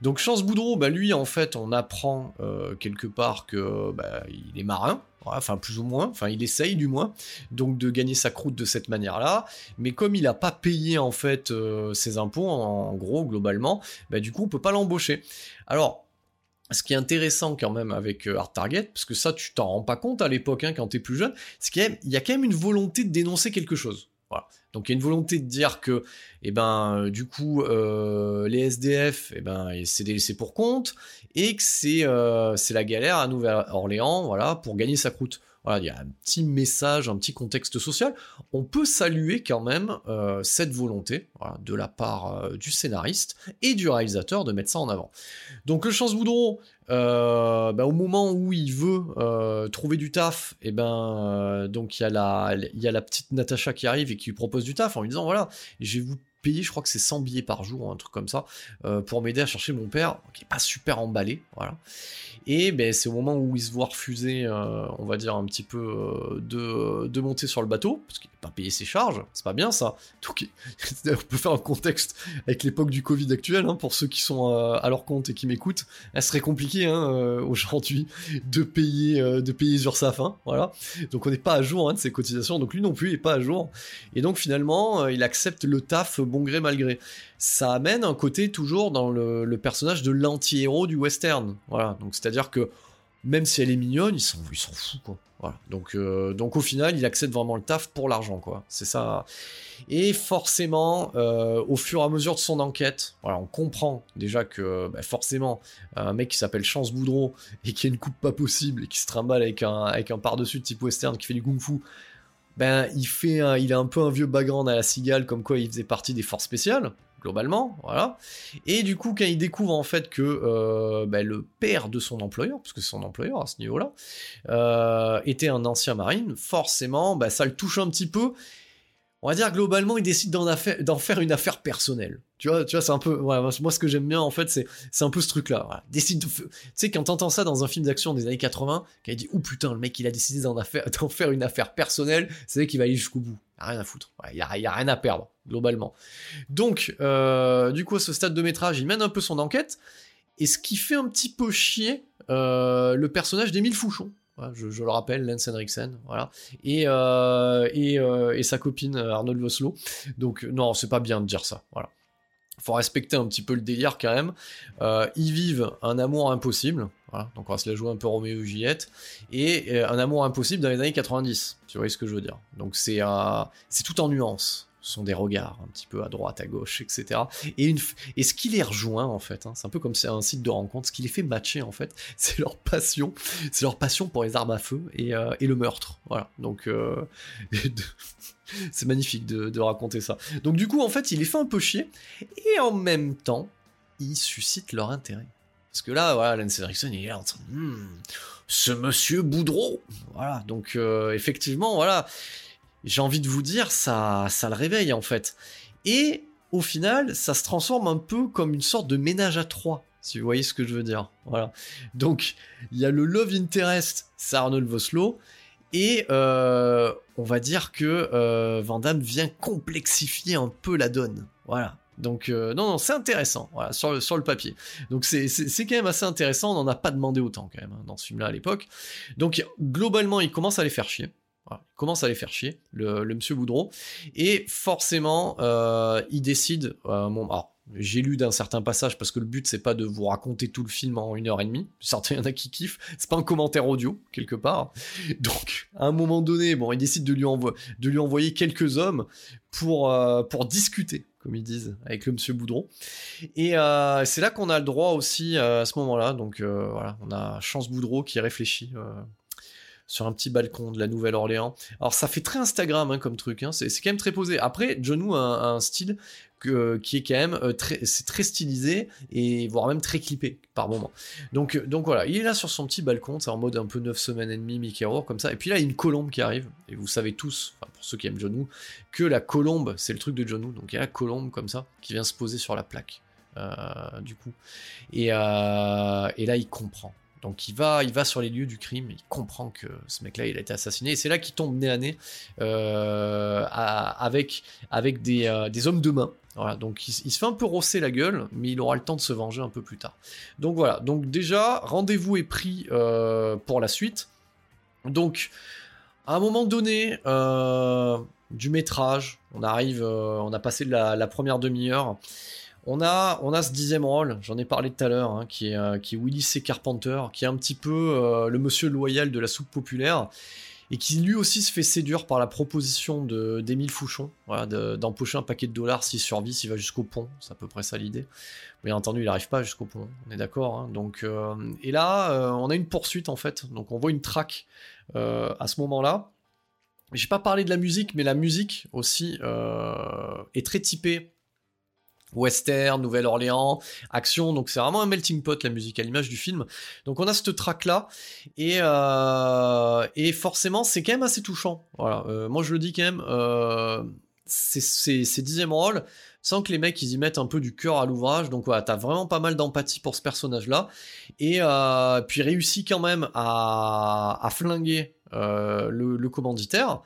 Donc Chance Boudreau, bah lui en fait on apprend euh, quelque part que bah, il est marin, enfin plus ou moins, enfin il essaye du moins, donc de gagner sa croûte de cette manière-là. Mais comme il n'a pas payé en fait euh, ses impôts, en, gros globalement, bah, du coup on peut pas l'embaucher. Alors ce qui est intéressant quand même avec euh, Art Target, parce que ça tu t'en rends pas compte à l'époque hein, quand t'es plus jeune, c'est qu'il y a quand même une volonté de dénoncer quelque chose. Donc il y a une volonté de dire que, eh ben, euh, du coup, euh, les SDF, eh ben, c'est pour compte, et que c'est euh, c'est la galère à Nouvelle-Orléans, voilà, pour gagner sa croûte. Voilà, il y a un petit message, un petit contexte social. On peut saluer quand même cette volonté de la part du scénariste et du réalisateur de mettre ça en avant. Donc le Chance Boudreau, euh, bah, au moment où il veut euh, trouver du taf, et eh ben euh, donc il y a la il y a la petite Natacha qui arrive et qui lui propose du taf en lui disant voilà, je vais vous je crois que c'est 100 billets par jour, un truc comme ça, pour m'aider à chercher mon père, qui est pas super emballé, voilà. Et ben, c'est au moment où il se voit refuser, euh, on va dire un petit peu, euh, de, de, monter sur le bateau, parce qu'il n'a pas payé ses charges, c'est pas bien ça. *laughs* On peut faire un contexte avec l'époque du Covid actuel, hein, pour ceux qui sont euh, à leur compte et qui m'écoutent, elle serait compliqué hein, aujourd'hui de payer, de payer Ursaf, hein, voilà. Donc on n'est pas à jour hein, de ses cotisations, donc lui non plus n'est pas à jour. Et donc finalement, il accepte le taf bon gré mal gré ça amène un côté toujours dans le, personnage de l'anti-héros du western. Voilà, donc c'est-à-dire que même si elle est mignonne, il s'en, fout quoi. Voilà. Donc, euh, donc au final, il accepte vraiment le taf pour l'argent quoi. C'est ça. Et forcément, euh, au fur et à mesure de son enquête, voilà, on comprend déjà que bah, forcément, un mec qui s'appelle Chance Boudreau et qui a une coupe pas possible et qui se trimballe avec un, avec un par-dessus de type western qui fait du kung-fu, ben il fait, il a un peu un vieux background à la cigale comme quoi il faisait partie des forces spéciales globalement, voilà. Et du coup, quand il découvre en fait que euh, bah, le père de son employeur, parce que c'est son employeur à ce niveau-là, euh, était un ancien marine, forcément, bah, ça le touche un petit peu. On va dire globalement, il décide d'en faire une affaire personnelle. Tu vois, tu vois, c'est un peu, moi, ce que j'aime bien en fait, c'est, c'est un peu ce truc-là. Décide, tu sais, quand t'entends ça dans un film d'action des années 80, quand il dit, oh putain, le mec, il a décidé d'en, faire une affaire personnelle, c'est qu'il va aller jusqu'au bout. Il a rien à foutre. il, a, a, rien à perdre, globalement. Donc, euh, du coup, à ce stade de métrage, il mène un peu son enquête, et ce qui fait un petit peu chier euh, le personnage d'Émile Fouchon. Je, le rappelle, Lance Henriksen, voilà, et, euh, et, et, sa copine Arnold Voslo. Donc non, c'est pas bien de dire ça, voilà faut respecter un petit peu le délire quand même. Euh, ils vivent un amour impossible, donc on va se la jouer un peu Roméo et Juliette, et euh, un amour impossible dans les années 90, tu vois ce que je veux dire? Donc c'est c'est tout en nuances. Sont des regards un petit peu à droite, à gauche, etc. Et, ce qui les rejoint en fait, hein, c'est un peu comme c'est un site de rencontre, ce qui les fait matcher en fait, *laughs* c'est leur passion, c'est leur passion pour les armes à feu et, euh, le meurtre. Voilà. Donc *laughs* *laughs* c'est magnifique de, raconter ça. Donc du coup, en fait, il les fait un peu chier, et en même temps, il suscite leur intérêt. Parce que là, voilà, Lance Erickson, il est en train hmm, ce monsieur Boudreau Voilà, donc euh, effectivement, voilà, j'ai envie de vous dire, ça, ça le réveille en fait. Et au final, ça se transforme un peu comme une sorte de ménage à trois, si vous voyez ce que je veux dire. Voilà. Donc, il y a le love interest, c'est Arnold Voslo, et euh, on va dire que euh, vient complexifier un peu la donne. Voilà. Donc euh, non, non, c'est intéressant, voilà, sur le, sur le papier. Donc c'est quand même assez intéressant, on n'en a pas demandé autant quand même hein, dans ce film-là à l'époque. Donc globalement, il commence à les faire chier. Il commence à les faire chier, le, monsieur Boudreau. Et forcément, euh, il décide... alors, j'ai lu d'un certain passage parce que le but c'est pas de vous raconter tout le film en une heure et demie. Certains y en a qui kiffent. C'est pas un commentaire audio quelque part. Donc à un moment donné, bon, il décide de lui, envoyer quelques hommes pour euh, pour discuter comme ils disent, avec le monsieur Boudron. Et euh, c'est là qu'on a le droit aussi euh, à ce moment-là. Donc euh, voilà, on a Chance Boudreau qui réfléchit sur un petit balcon de la Nouvelle-Orléans. Alors ça fait très Instagram hein, comme truc, hein. c'est quand même très posé. Après, John Woo a, un style qui est quand même très, c'est très stylisé et voire même très clippé par moment. Donc, donc voilà, il est là sur son petit balcon, c'est en mode un peu 9 semaines et demie, Mickey Rourke comme ça. Et puis là, il y a une colombe qui arrive. Et vous savez tous, pour ceux qui aiment John Woo, que la colombe, c'est le truc de John Woo. Donc il y a la colombe comme ça qui vient se poser sur la plaque. Euh, du coup. Et, euh, et là, il comprend. Donc il va, il va sur les lieux du crime, il comprend que ce mec-là, il a été assassiné, et c'est là qu'il tombe nez à nez euh, avec, avec des, des, hommes de main. Donc il, se fait un peu rosser la gueule, mais il aura le temps de se venger un peu plus tard. Donc voilà, donc déjà, rendez-vous est pris pour la suite. Donc, à un moment donné, du métrage, on arrive, on a passé la première demi-heure. On a, on a ce dixième rôle, j'en ai parlé tout à l'heure, hein, qui, est, euh, qui Willy C. Carpenter, qui est un petit peu euh, le monsieur loyal de la soupe populaire, et qui lui aussi se fait séduire par la proposition d'Émile Fouchon, d'empocher un paquet de dollars s'il survit, s'il va jusqu'au pont, c'est à peu près ça l'idée. Bien entendu, il n'arrive pas jusqu'au pont, on est d'accord. Hein. euh, et là, on a une poursuite en fait, donc on voit une traque à ce moment-là. J'ai pas parlé de la musique, mais la musique aussi est très typée western, Nouvelle-Orléans, action, donc c'est vraiment un melting pot la musique à l'image du film. Donc on a cette track là et euh, et forcément c'est quand même assez touchant. Voilà, euh, moi je le dis quand même, euh, c'est dixième rôle sans que les mecs ils y mettent un peu du cœur à l'ouvrage. Donc voilà, t'as vraiment pas mal d'empathie pour ce personnage là et euh, puis réussit quand même à, à flinguer le, le commanditaire.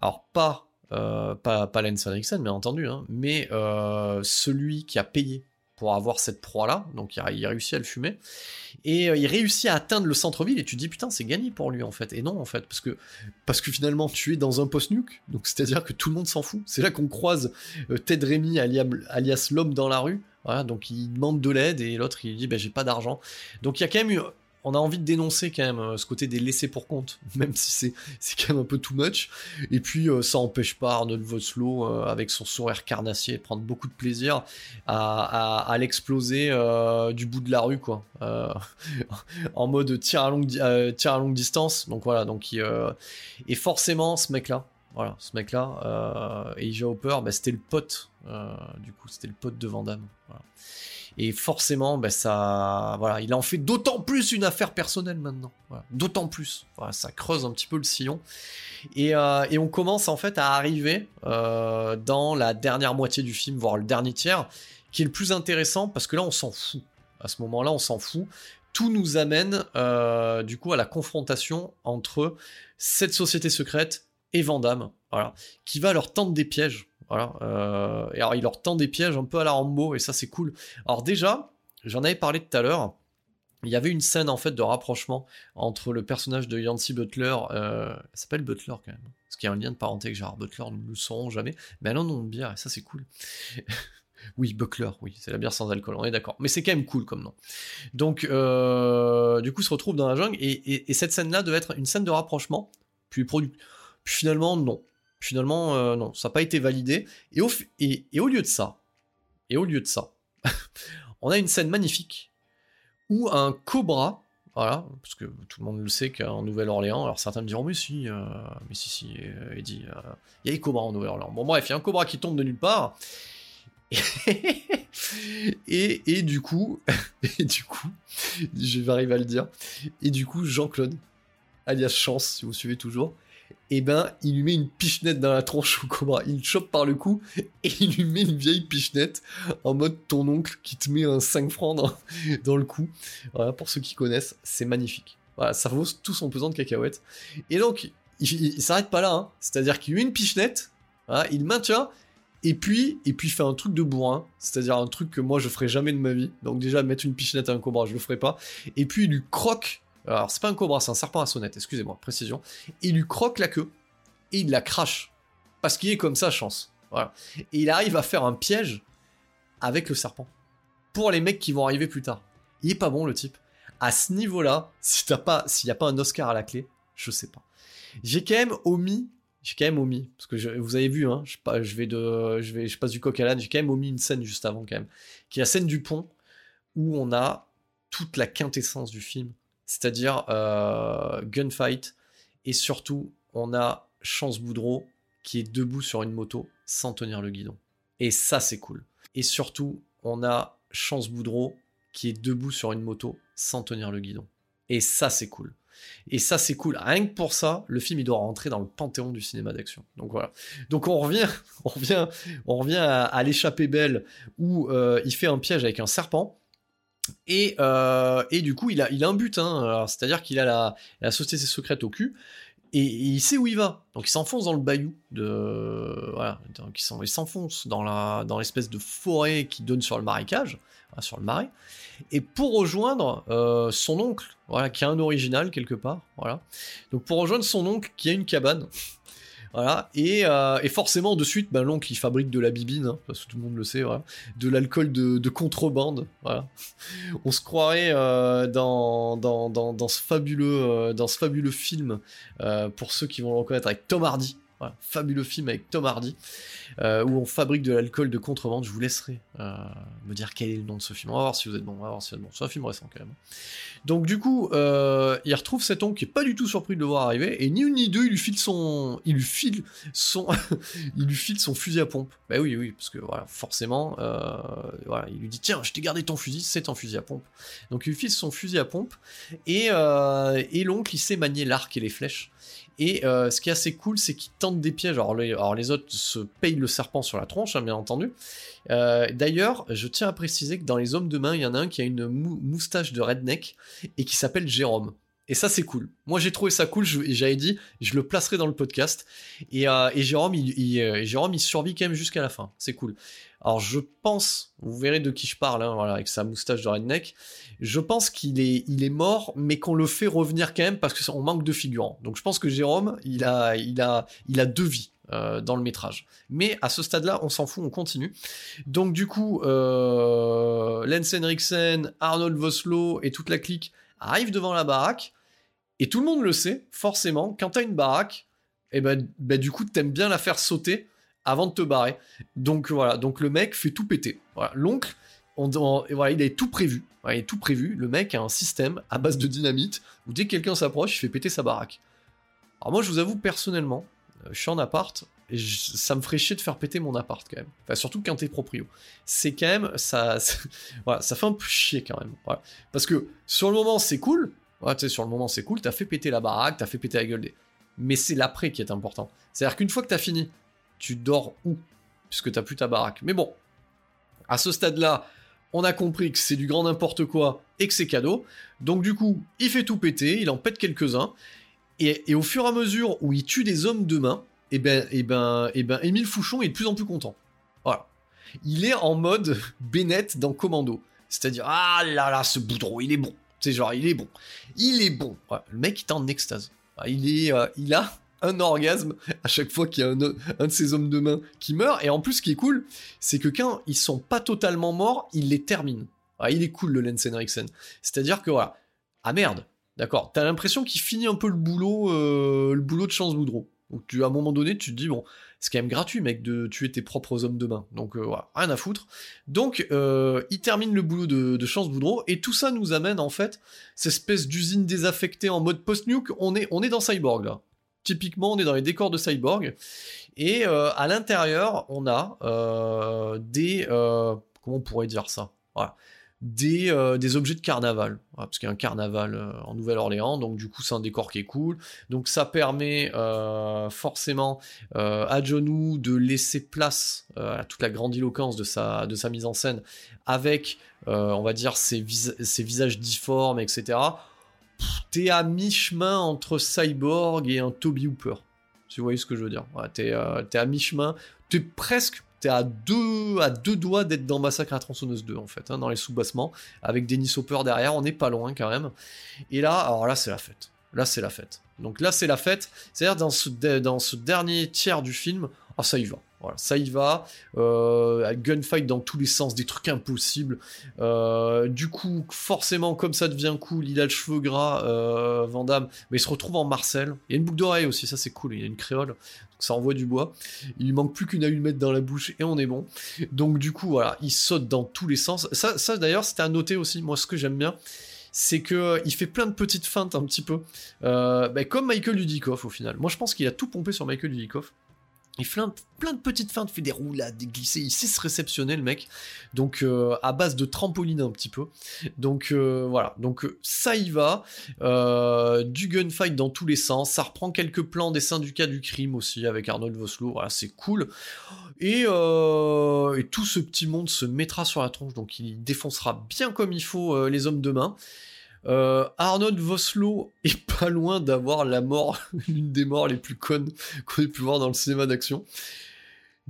Alors pas euh, pas, pas Lance Henriksen, bien entendu, hein, mais euh, celui qui a payé pour avoir cette proie-là, donc il, il, réussit à le fumer, et euh, il réussit à atteindre le centre-ville, et tu te dis putain c'est gagné pour lui en fait, et non en fait, parce que, parce que finalement tu es dans un post-nuke, donc c'est-à-dire que tout le monde s'en fout, c'est là qu'on croise Ted Remy alias, l'homme dans la rue, donc il demande de l'aide, et l'autre il dit ben j'ai pas d'argent, donc il y a quand même on a envie de dénoncer quand même euh, ce côté des laissés pour compte, *laughs* même si c'est, quand même un peu too much. Et puis euh, ça empêche pas Arnold Vosloo, euh, avec son sourire carnassier, prendre beaucoup de plaisir à, à, l'exploser du bout de la rue, quoi. *laughs* en mode tir à longue, à longue distance. Donc voilà, donc et forcément ce mec-là, voilà, ce mec-là, Eija Hopper, bah, c'était le pote, du coup, c'était le pote de Van Voilà. Et forcément, ben voilà, il en fait d'autant plus une affaire personnelle maintenant. D'autant plus. Ça creuse un petit peu le sillon. Et, euh, on commence en fait à arriver euh, dans la dernière moitié du film, voire le dernier tiers, qui est le plus intéressant parce que là, on s'en fout. À ce moment-là, on s'en fout. Tout nous amène euh, du coup à la confrontation entre cette société secrète et Vandame, voilà, qui va leur tendre des pièges Euh, alors, il leur tend des pièges un peu à la Rambo, et ça, c'est cool. Alors, déjà, j'en avais parlé tout à l'heure. Il y avait une scène en fait de rapprochement entre le personnage de Yancy Butler, euh, elle s'appelle Butler quand même, parce qu'il y a un lien de parenté avec Gérard Butler, nous le saurons jamais, mais elle a un nom de bière et ça c'est cool. *laughs* oui, Buckler, oui, c'est la bière sans alcool, on est d'accord, mais c'est quand même cool comme nom. Donc, euh, du coup, se retrouve dans la jungle et, cette scène-là devait être une scène de rapprochement, puis, puis finalement non, Finalement, euh, non, ça n'a pas été validé. Et au, lieu de ça, et au lieu de ça, *laughs* on a une scène magnifique où un cobra, voilà, parce que tout le monde le sait qu'en Nouvelle-Orléans, alors certains me diront, mais si, euh, mais si, si, euh, il y a des cobras en Nouvelle-Orléans. Bon, bref, il y a un cobra qui tombe de nulle part. *laughs* et, et, du coup, *laughs* et du coup, je vais arriver à le dire, et du coup, Jean-Claude, alias Chance, si vous suivez toujours, et eh ben il lui met une pichenette dans la tronche au cobra. Il le chope par le cou et il lui met une vieille pichenette en mode ton oncle qui te met un 5 francs *laughs* dans, le cou. Voilà, pour ceux qui connaissent, c'est magnifique. Voilà, ça vaut tout son pesant de cacahuètes. Et donc, il, s'arrête pas là, hein. c'est-à-dire qu'il met une pichenette, il maintient, et puis, et puis il fait un truc de bourrin, c'est-à-dire un truc que moi je ferais jamais de ma vie. Donc déjà, mettre une pichenette à un cobra, je le ferai pas. Et puis il lui croque alors, c'est pas un cobra, c'est un serpent à sonnette, excusez-moi, précision. Il lui croque la queue et il la crache. Parce qu'il est comme ça, chance. Voilà. Et il arrive à faire un piège avec le serpent. Pour les mecs qui vont arriver plus tard. Il est pas bon, le type. À ce niveau-là, s'il n'y a pas un Oscar à la clé, je sais pas. J'ai quand même omis j'ai quand même omis, parce que vous avez vu, hein, je, je passe du coq à l'âne, j'ai quand même omis une scène juste avant, quand même, qui est la scène du pont, où on a toute la quintessence du film, c'est-à-dire euh, gunfight, et surtout, on a Chance Boudreau qui est debout sur une moto sans tenir le guidon. Et ça, c'est cool. Et surtout, on a Chance Boudreau qui est debout sur une moto sans tenir le guidon. Et ça, c'est cool. Et ça, c'est cool. Rien que pour ça, le film, il doit rentrer dans le panthéon du cinéma d'action. Donc voilà. Donc on revient, *laughs* on revient, on revient à, l'échappée belle où euh, il fait un piège avec un serpent. Et, euh, et du coup, il a, un but. Hein. C'est-à-dire qu'il a la, société secrète au cul et, il sait où il va. Donc il s'enfonce dans le bayou de voilà, il s'enfonce dans la dans l'espèce de forêt qui donne sur le marécage, sur le marais. Et pour rejoindre euh, son oncle, qui a un original quelque part, voilà. Donc pour rejoindre son oncle qui a une cabane, Euh, et, forcément, de suite, ben, l'oncle, il fabrique de la bibine, hein, parce que tout le monde le sait. De l'alcool de, contrebande. *laughs* On se croirait euh, dans, dans, ce fabuleux, euh, dans ce fabuleux film, pour ceux qui vont le reconnaître, avec Tom Hardy, fabuleux film avec Tom Hardy, euh, où on fabrique de l'alcool de contrebande. Je vous laisserai euh, me dire quel est le nom de ce film. On va voir si vous êtes bon. On va voir si vous êtes bon. C'est un film récent quand même. Donc du coup, euh, il retrouve cet oncle qui est pas du tout surpris de le voir arriver, et ni une ni deux, il lui file son, il lui file son, *laughs* fusil à pompe. Bah oui, oui, parce que voilà, forcément, voilà, il lui dit tiens, je t'ai gardé ton fusil, c'est un fusil à pompe. Donc il lui file son fusil à pompe, et, et l'oncle il sait manier l'arc et les flèches. Et euh, ce qui est assez cool, c'est qu'ils tentent des pièges. Alors les, autres se payent le serpent sur la tronche, hein, bien entendu. Euh, d'ailleurs, je tiens à préciser que dans les hommes de main, il y en a un qui a une moustache de redneck et qui s'appelle Jérôme. Et ça, c'est cool. Moi, j'ai trouvé ça cool. J'avais dit, je le placerai dans le podcast. Et, euh, Jérôme, Jérôme, il survit quand même jusqu'à la fin. C'est cool. Alors je pense, vous verrez de qui je parle, hein, avec sa moustache de redneck, je pense qu'il est, mort, mais qu'on le fait revenir quand même parce qu'on manque de figurants. Donc je pense que Jérôme, il a, il a, il a deux vies. Euh, dans le métrage. Mais à ce stade-là, on s'en fout, on continue. Donc du coup, euh, Henriksen, Arnold Voslo et toute la clique arrivent devant la baraque. Et tout le monde le sait, forcément, quand t'as une baraque, et eh ben, ben du coup, t'aimes bien la faire sauter avant de te barrer. Donc voilà, donc le mec fait tout péter. L'oncle, on, voilà, il est tout prévu. il est tout prévu. Le mec a un système à base de dynamite où dès que quelqu'un s'approche, il fait péter sa baraque. Alors moi, je vous avoue personnellement, euh, je suis en appart. Et ça me ferait chier de faire péter mon appart quand même. Enfin, surtout quand t'es proprio. C'est quand même ça, *laughs* voilà, ça fait un peu chier quand même. Parce que sur le moment c'est cool. Ouais, tu sais, sur le moment c'est cool. T'as fait péter la baraque, t'as fait péter la gueule des. Mais c'est l'après qui est important. C'est-à-dire qu'une fois que t'as fini, tu dors où Puisque t'as plus ta baraque. Mais bon, à ce stade-là, on a compris que c'est du grand n'importe quoi et que c'est cadeau. Donc du coup, il fait tout péter, il en pète quelques-uns. Et, au fur et à mesure où il tue des hommes de main, et eh ben, et eh ben, et eh ben, Émile Fouchon est de plus en plus content. Voilà. Il est en mode *laughs* Bennett dans Commando. C'est-à-dire, ah là là, ce boudreau, il est bon. C'est genre, il est bon. Il est bon. Le mec, est en extase. Il, est, euh, il a un orgasme à chaque fois qu'il y a un, de ces hommes de main qui meurt. Et en plus, ce qui est cool, c'est que quand ils sont pas totalement morts, il les termine. Il est cool le Lance Henriksen. C'est-à-dire que voilà, ah merde, d'accord, t'as l'impression qu'il finit un peu le boulot, euh, le boulot de Chance Boudreau. Donc tu, à un moment donné, tu te dis bon, c'est quand même gratuit, mec, de tuer tes propres hommes de main. Donc euh, voilà, rien à foutre. Donc euh, il termine le boulot de, Chance Boudreau et tout ça nous amène en fait cette espèce d'usine désaffectée en mode post-nuke. On est dans Cyborg là. Typiquement, on est dans les décors de Cyborg. Et euh, à l'intérieur, on a euh, des... Euh, comment on pourrait dire ça? Des, des, objets de carnaval, parce qu'il y a un carnaval en Nouvelle-Orléans, donc du coup c'est un décor qui est cool. Donc ça permet forcément à John de laisser place à toute la grandiloquence de sa, de sa mise en scène, avec, on va dire, ses visages difformes, etc t'es à mi-chemin entre Cyborg et un Toby Hooper. Si vous voyez ce que je veux dire. t'es, euh, à mi-chemin. T'es presque. T'es à deux, à deux doigts d'être dans Massacre à tronçonneuse 2, en fait, hein, dans les sous-bassements, avec Dennis Hopper derrière, on n'est pas loin quand même. Et là, alors là, c'est la fête. Là, c'est la fête. Donc là, c'est la fête. C'est-à-dire, dans ce, dans ce dernier tiers du film, ah, ça y va. Voilà, ça y va. Euh, gunfight dans tous les sens, des trucs impossibles. Euh, du coup, forcément, comme ça devient cool, il a le cheveu gras, euh, mais il se retrouve en Marcel. Il y a une boucle d'oreille aussi, ça c'est cool. Il y a une créole, ça envoie du bois. Il manque plus qu'une allumette dans la bouche et on est bon. Donc du coup, voilà, il saute dans tous les sens. Ça, d'ailleurs, c'était à noter aussi. Moi, ce que j'aime bien, c'est que euh, il fait plein de petites feintes un petit peu, euh, bah, comme Michael Dudikoff au final. Moi, je pense qu'il a tout pompé sur Michael Dudikoff. Il fait plein de petites feintes, fait des roulades, des glissés, il sait se réceptionner le mec. Donc euh, à base de trampoline un petit peu. Donc voilà, donc ça y va. du gunfight dans tous les sens. Ça reprend quelques plans des syndicats du crime aussi avec Arnold Vosloo. Voilà, c'est cool. Et, et, tout ce petit monde se mettra sur la tronche, donc il défoncera bien comme il faut les hommes de main. Euh, Arnold Voslo est *laughs* pas loin d'avoir la mort, *laughs* l'une des morts les plus connes qu'on ait pu voir dans le cinéma d'action.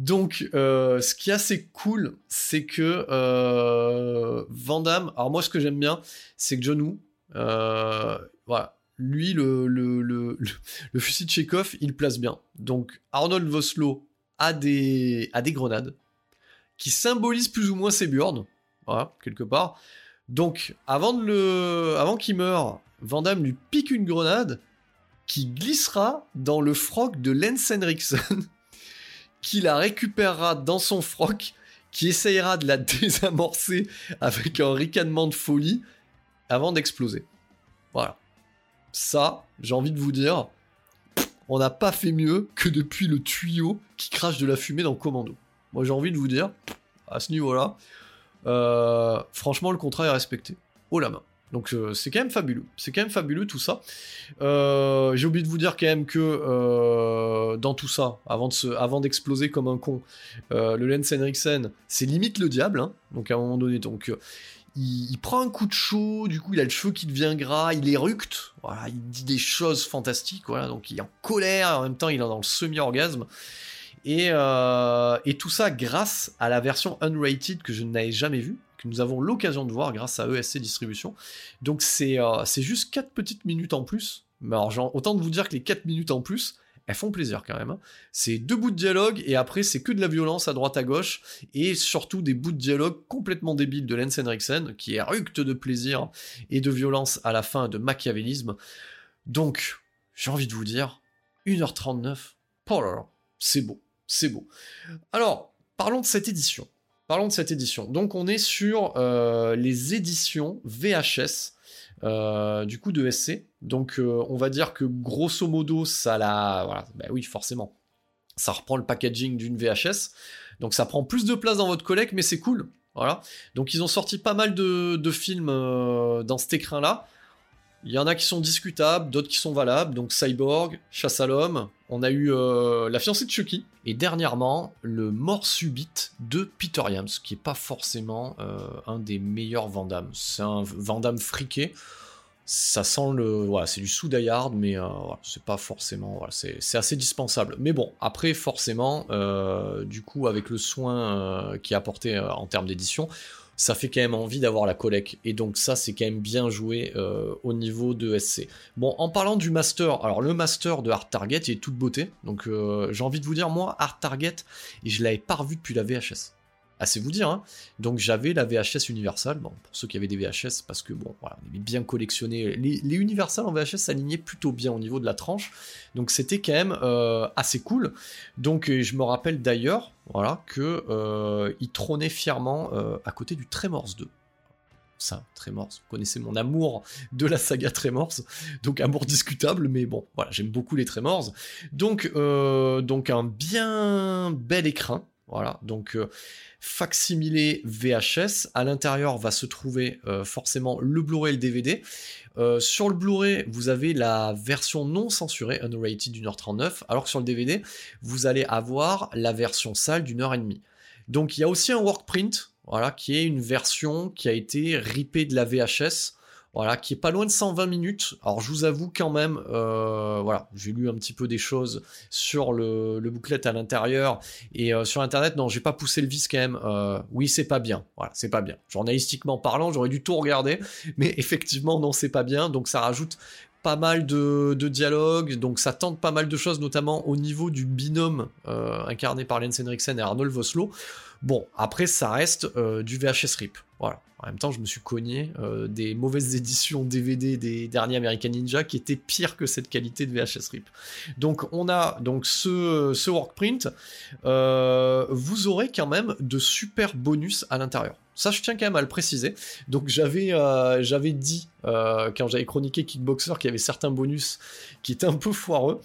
Donc, euh, ce qui est assez cool, c'est que euh, Van Damme, alors moi ce que j'aime bien, c'est que John Woo, euh, lui, le, fusil de Chekhov, il place bien. Donc, Arnold Voslo a des, grenades qui symbolisent plus ou moins ses burnes, quelque part. Donc, avant, qu'il meure, Vandame lui pique une grenade qui glissera dans le froc de Lance Henriksen, *laughs* qui la récupérera dans son froc, qui essayera de la désamorcer avec un ricanement de folie avant d'exploser. Voilà. Ça, j'ai envie de vous dire, on n'a pas fait mieux que depuis le tuyau qui crache de la fumée dans Commando. Moi, j'ai envie de vous dire, à ce niveau-là, euh, franchement, le contrat est respecté. Oh la main. Donc euh, c'est quand même fabuleux. C'est quand même fabuleux tout ça. Euh, j'ai oublié de vous dire quand même que dans tout ça, avant de avant d'exploser comme un con, le Lens Henriksen, c'est limite le diable. Hein. donc à un moment donné, il, prend un coup de chaud. Du coup, il a le cheveu qui devient gras. Il éructe. Voilà, il dit des choses fantastiques. Voilà, donc il est en colère. En même temps, il est dans le semi-orgasme. Euh, et, tout ça grâce à la version unrated que je n'avais jamais vue, que nous avons l'occasion de voir grâce à ESC Distribution. Donc c'est euh, juste 4 petites minutes en plus. Mais alors, autant de vous dire que les 4 minutes en plus, elles font plaisir quand même. Hein. C'est deux bouts de dialogue et après c'est que de la violence à droite à gauche et surtout des bouts de dialogue complètement débiles de Lance Henriksen qui est ructe de plaisir et de violence à la fin de machiavélisme. Donc, j'ai envie de vous dire, 1h39, oh c'est beau c'est beau. Alors, parlons de cette édition. Parlons de cette édition. Donc, on est sur euh, les éditions VHS. Euh, du coup de SC. Donc euh, on va dire que grosso modo ça la voilà, bah oui forcément. Ça reprend le packaging d'une VHS. Donc ça prend plus de place dans votre collecte mais c'est cool. Voilà. Donc ils ont sorti pas mal de, films dans cet écrin là. Il y en a qui sont discutables, d'autres qui sont valables. Donc Cyborg, Chasse à l'homme. On a eu euh, La fiancée de Chucky. Et dernièrement, le mort subite de Peter Yams, qui est pas forcément euh, un des meilleurs Vandamme. C'est un Vandamme friqué. Ça sent le. Voilà, c'est du sous mais euh, c'est pas forcément. C'est assez dispensable. Mais bon, après, forcément, du coup, avec le soin qui est apporté en termes d'édition, ça fait quand même envie d'avoir la collecte. Et donc ça, c'est quand même bien joué euh, au niveau de SC. Bon, en parlant du master, alors le master de Hard Target, il est toute beauté. Donc euh, j'ai envie de vous dire, moi, Hard Target, je l'avais pas revu depuis la VHS assez vous dire. Hein. Donc j'avais la VHS Universal, bon, pour ceux qui avaient des VHS, parce que bon, voilà, on avait bien collectionné. Les, les Universal en VHS s'alignaient plutôt bien au niveau de la tranche, donc c'était quand même euh, assez cool. Donc je me rappelle d'ailleurs, voilà, que euh, trônait fièrement euh, à côté du Tremors 2 ça, Tremors, vous connaissez mon amour de la saga Tremors, donc amour discutable, mais bon, voilà, j'aime beaucoup les Tremors. Donc, donc un bien bel écrin, voilà, donc facsimilé VHS. À l'intérieur va se trouver euh, forcément le Blu-ray et le DVD. Euh, sur le Blu-ray, vous avez la version non censurée, unrated d'une heure 39, alors que sur le DVD, vous allez avoir la version sale d'une heure et demie. Donc il y a aussi un workprint, qui est une version qui a été ripée de la VHS voilà, qui est pas loin de 120 minutes. Alors je vous avoue quand même, euh, voilà, j'ai lu un petit peu des choses sur le, le à l'intérieur et euh, sur internet, non, j'ai pas poussé le vis quand même. Euh, oui, c'est pas bien, voilà, c'est pas bien. Journalistiquement parlant, j'aurais dû tout regarder, mais effectivement, non, c'est pas bien. Donc ça rajoute pas mal de, de dialogues, donc ça tente pas mal de choses, notamment au niveau du binôme incarné par Lance Henriksen et Arnold Voslo. Bon, après, ça reste euh, du VHS RIP. Voilà. En même temps, je me suis cogné euh, des mauvaises *laughs* éditions DVD des derniers American Ninja qui étaient pires que cette qualité de VHS RIP. Donc, on a donc ce, workprint. vous aurez quand même de super bonus à l'intérieur. Ça, je tiens quand même à le préciser. Donc, j'avais euh, j'avais dit euh, quand j'avais chroniqué Kickboxer qu'il y avait certains bonus qui étaient un peu foireux.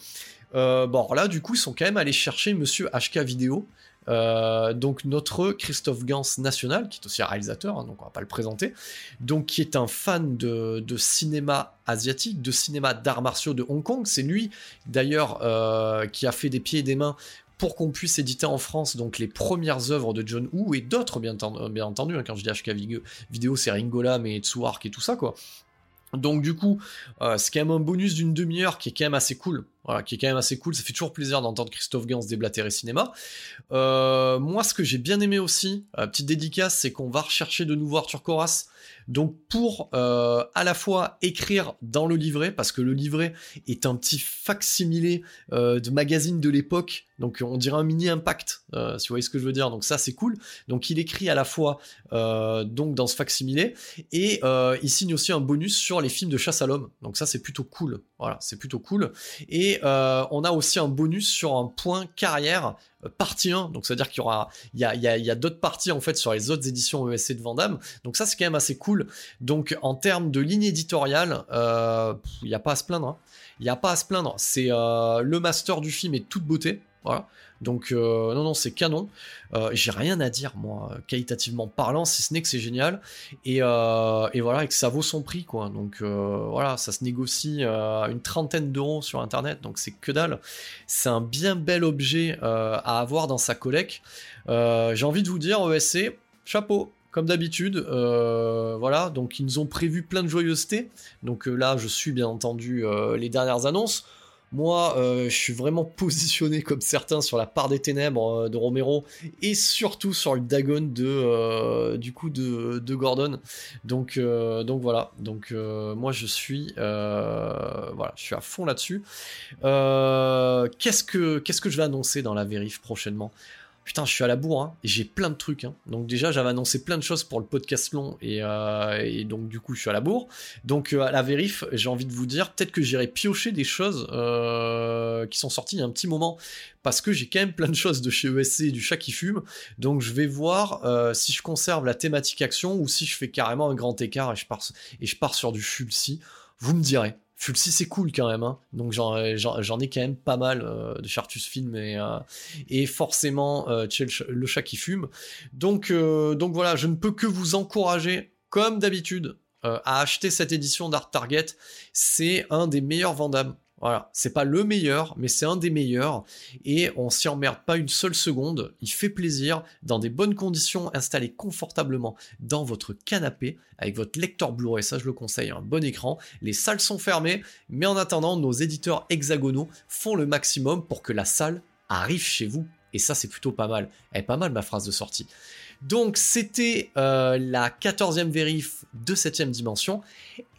Euh, bon, là, du coup, ils sont quand même allés chercher Monsieur HK Vidéo. Donc notre Christophe Gans national, qui est aussi un réalisateur, hein, donc on va pas le présenter, donc qui est un fan de, cinéma asiatique, de cinéma d'arts martiaux de Hong Kong. C'est lui d'ailleurs qui a fait des pieds et des mains pour qu'on puisse éditer en France donc les premières œuvres de John Woo et d'autres bien, entendu, hein, quand je dis HK vidéo c'est Ringola mais Tsuark et tout ça quoi. Donc du coup, euh, c'est quand même un bonus d'une demi-heure qui est quand même assez cool. Voilà, qui est quand même assez cool. Ça fait toujours plaisir d'entendre Christophe Gans déblatérer cinéma. Euh, moi, ce que j'ai bien aimé aussi, euh, petite dédicace, c'est qu'on va rechercher de nouveau Arthur Coras donc pour euh, à la fois écrire dans le livret, parce que le livret est un petit facsimilé de magazine de l'époque, donc on dirait un mini impact, si vous voyez ce que je veux dire. Donc ça c'est cool. Donc il écrit à la fois donc dans ce facsimilé et il signe aussi un bonus sur les films de chasse à l'homme. Donc ça c'est plutôt cool. Voilà, c'est plutôt cool. On a aussi un bonus sur un point carrière partie 1, donc c'est-à-dire qu'il y aura, il y a, d'autres parties en fait sur les autres éditions ESC de Vandame, donc ça c'est quand même assez cool. Donc en termes de ligne éditoriale, euh, il n'y a pas à se plaindre. Hein. Il n'y a pas à se plaindre. C'est euh, le master du film est toute beauté. Voilà. Donc euh, non non c'est canon. Euh, j'ai rien à dire moi qualitativement parlant si ce n'est que c'est génial et, euh, voilà et que ça vaut son prix quoi. Donc voilà ça se négocie une trentaine d'euros sur internet donc c'est que dalle. C'est un bien bel objet à avoir dans sa collecte. j'ai envie de vous dire ESC chapeau comme d'habitude, voilà, donc ils nous ont prévu plein de joyeuseté. Donc là, je suis bien entendu les dernières annonces. Moi, euh, je suis vraiment *laughs* positionné comme certains sur la part des ténèbres euh, de Romero et surtout sur le Dagon de euh, du coup de, Gordon. Donc voilà. Donc moi je suis voilà, je suis à fond là-dessus. qu'est-ce que qu'est-ce que je vais annoncer dans la vérif prochainement? Putain, je suis à la bourre, hein, et j'ai plein de trucs. Hein. Donc déjà, j'avais annoncé plein de choses pour le podcast long, et, euh, donc du coup, je suis à la bourre. Donc euh, à la vérif, j'ai envie de vous dire, peut-être que j'irai piocher des choses euh, qui sont sorties il y a un petit moment, parce que j'ai quand même plein de choses de chez ESC et du chat qui fume. Donc je vais voir si je conserve la thématique action, ou si je fais carrément un grand écart et je pars, et je pars sur du Fulsi. Vous me direz. Fulci c'est cool quand même, hein. donc j'en ai quand même pas mal euh, de Chartus Film et, euh, forcément euh, le chat qui fume. Donc, donc voilà, je ne peux que vous encourager, comme d'habitude, à acheter cette édition d'Art Target. C'est un des meilleurs vendables voilà, c'est pas le meilleur, mais c'est un des meilleurs. Et on s'y emmerde pas une seule seconde. Il fait plaisir, dans des bonnes conditions, installé confortablement dans votre canapé, avec votre lecteur Blu-ray, ça je le conseille, un bon écran. Les salles sont fermées, mais en attendant, nos éditeurs hexagonaux font le maximum pour que la salle arrive chez vous. Et ça, c'est plutôt pas mal. Elle est pas mal ma phrase de sortie. Donc, c'était euh, la 14e vérif de 7 dimension.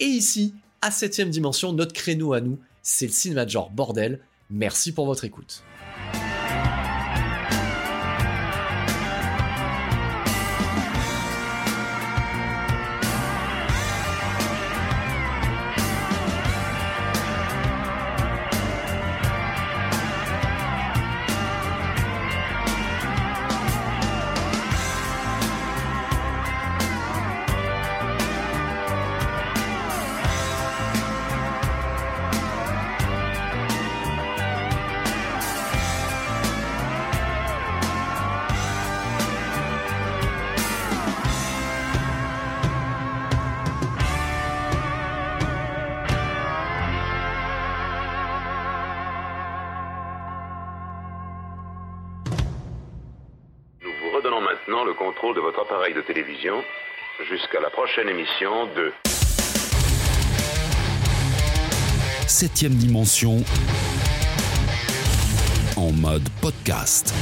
Et ici, à 7 dimension, notre créneau à nous, c'est le cinéma genre bordel. Merci pour votre écoute. Prochaine émission de Septième dimension en mode podcast.